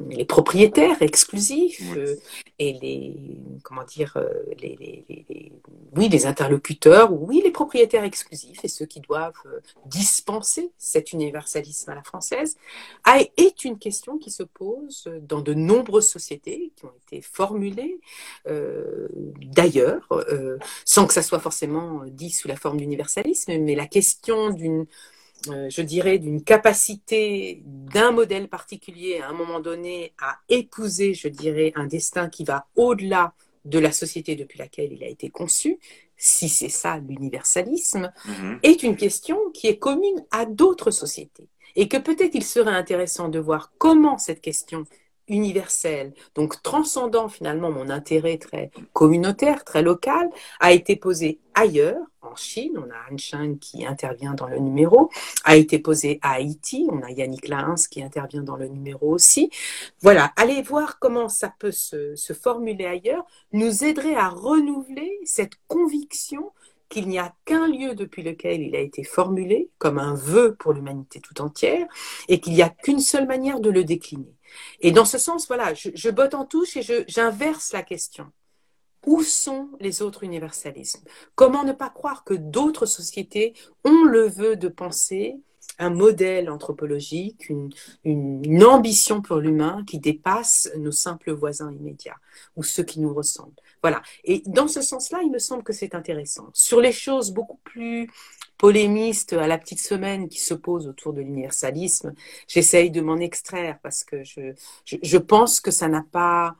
les, propriétaires exclusifs euh, et les comment dire euh, les, les, oui les interlocuteurs oui les propriétaires exclusifs et ceux qui doivent dispenser cet universalisme à la française est une question qui se pose dans de nombreuses sociétés qui ont été formulées d'ailleurs sans que ça soit forcément dit sous la forme d'universalisme mais la question d'une euh, je dirais, d'une capacité d'un modèle particulier à un moment donné à épouser, je dirais, un destin qui va au-delà de la société depuis laquelle il a été conçu, si c'est ça l'universalisme, mhm. est une question qui est commune à d'autres sociétés. Et que peut-être il serait intéressant de voir comment cette question universelle, donc transcendant finalement mon intérêt très communautaire, très local, a été posée ailleurs, en Chine, on a Han Sheng qui intervient dans le numéro, a été posé à Haïti, on a Yannick Lahens qui intervient dans le numéro aussi. Voilà, allez voir comment ça peut se, se formuler ailleurs, nous aiderait à renouveler cette conviction qu'il n'y a qu'un lieu depuis lequel il a été formulé comme un vœu pour l'humanité tout entière et qu'il n'y a qu'une seule manière de le décliner. Et dans ce sens, voilà, je, botte en touche et j'inverse la question. Où sont les autres universalismes? Comment ne pas croire que d'autres sociétés ont le vœu de penser un modèle anthropologique, une, ambition pour l'humain qui dépasse nos simples voisins immédiats ou ceux qui nous ressemblent? Voilà. Et dans ce sens-là, il me semble que c'est intéressant. Sur les choses beaucoup plus polémistes à la petite semaine qui se posent autour de l'universalisme, j'essaye de m'en extraire parce que je, je, je pense que ça n'a pas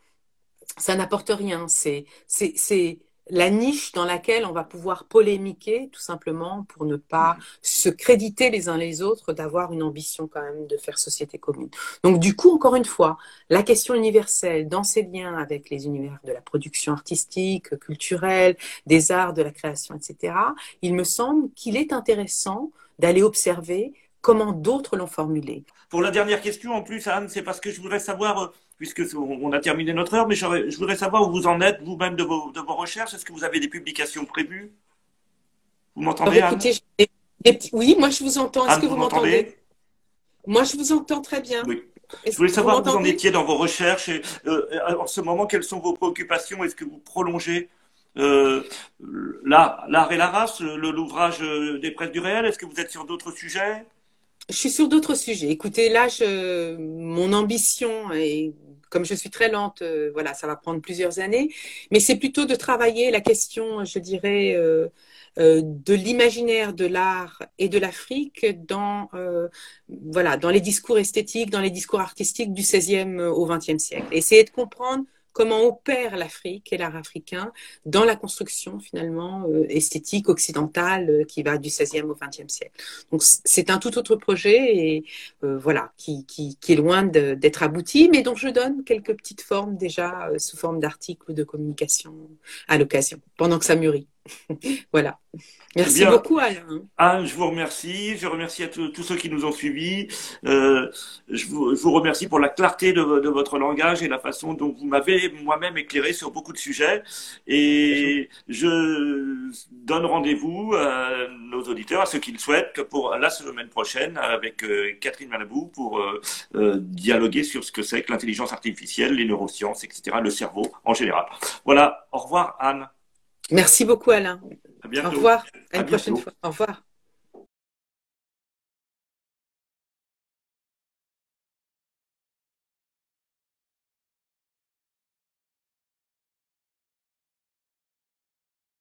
ça n'apporte rien. C'est, c'est, la niche dans laquelle on va pouvoir polémiquer, tout simplement, pour ne pas se créditer les uns les autres d'avoir une ambition quand même de faire société commune. Donc, du coup, encore une fois, la question universelle dans ses liens avec les univers de la production artistique, culturelle, des arts, de la création, etc., il me semble qu'il est intéressant d'aller observer comment d'autres l'ont formulé. Pour la dernière question, en plus, Anne, c'est parce que je voudrais savoir, euh, puisque on a terminé notre heure, mais je voudrais savoir où vous en êtes vous-même de vos, de vos recherches. Est-ce que vous avez des publications prévues? Vous m'entendez, Anne? Oui, moi je vous entends. Est-ce que vous, m'entendez? Moi, je vous entends très bien. Oui. Je voulais savoir où vous en étiez dans vos recherches. Et, euh, en ce moment, quelles sont vos préoccupations? Est-ce que vous prolongez euh, l'art et la race, l'ouvrage des presses du réel? Est-ce que vous êtes sur d'autres sujets? Je suis sur d'autres sujets. Écoutez, là, je, mon ambition est comme je suis très lente, euh, voilà, ça va prendre plusieurs années. Mais c'est plutôt de travailler la question, je dirais, euh, euh, de l'imaginaire de l'art et de l'Afrique dans, voilà, dans les discours esthétiques, dans les discours artistiques du 16e au 20e siècle. Essayer de comprendre comment opère l'Afrique et l'art africain dans la construction finalement euh, esthétique occidentale euh, qui va du 16e au 20e siècle. Donc c'est un tout autre projet et euh, voilà qui, qui, est loin d'être abouti, mais dont je donne quelques petites formes déjà sous forme d'articles ou de communication à l'occasion pendant que ça mûrit. [LAUGHS] voilà. Merci beaucoup, Alain. Anne, je vous remercie. Je remercie à tous ceux qui nous ont suivis. Euh, je, vous, je, vous, remercie pour la clarté de, de, votre langage et la façon dont vous m'avez moi-même éclairé sur beaucoup de sujets. Et je donne rendez-vous à nos auditeurs, à ceux qui le souhaitent, pour la semaine prochaine avec euh, Catherine Malabou pour euh, dialoguer sur ce que c'est que l'intelligence artificielle, les neurosciences, etc., le cerveau en général. Voilà. Au revoir, Anne. Merci beaucoup, Alain. À bientôt. Au revoir. À, une prochaine fois. Au revoir.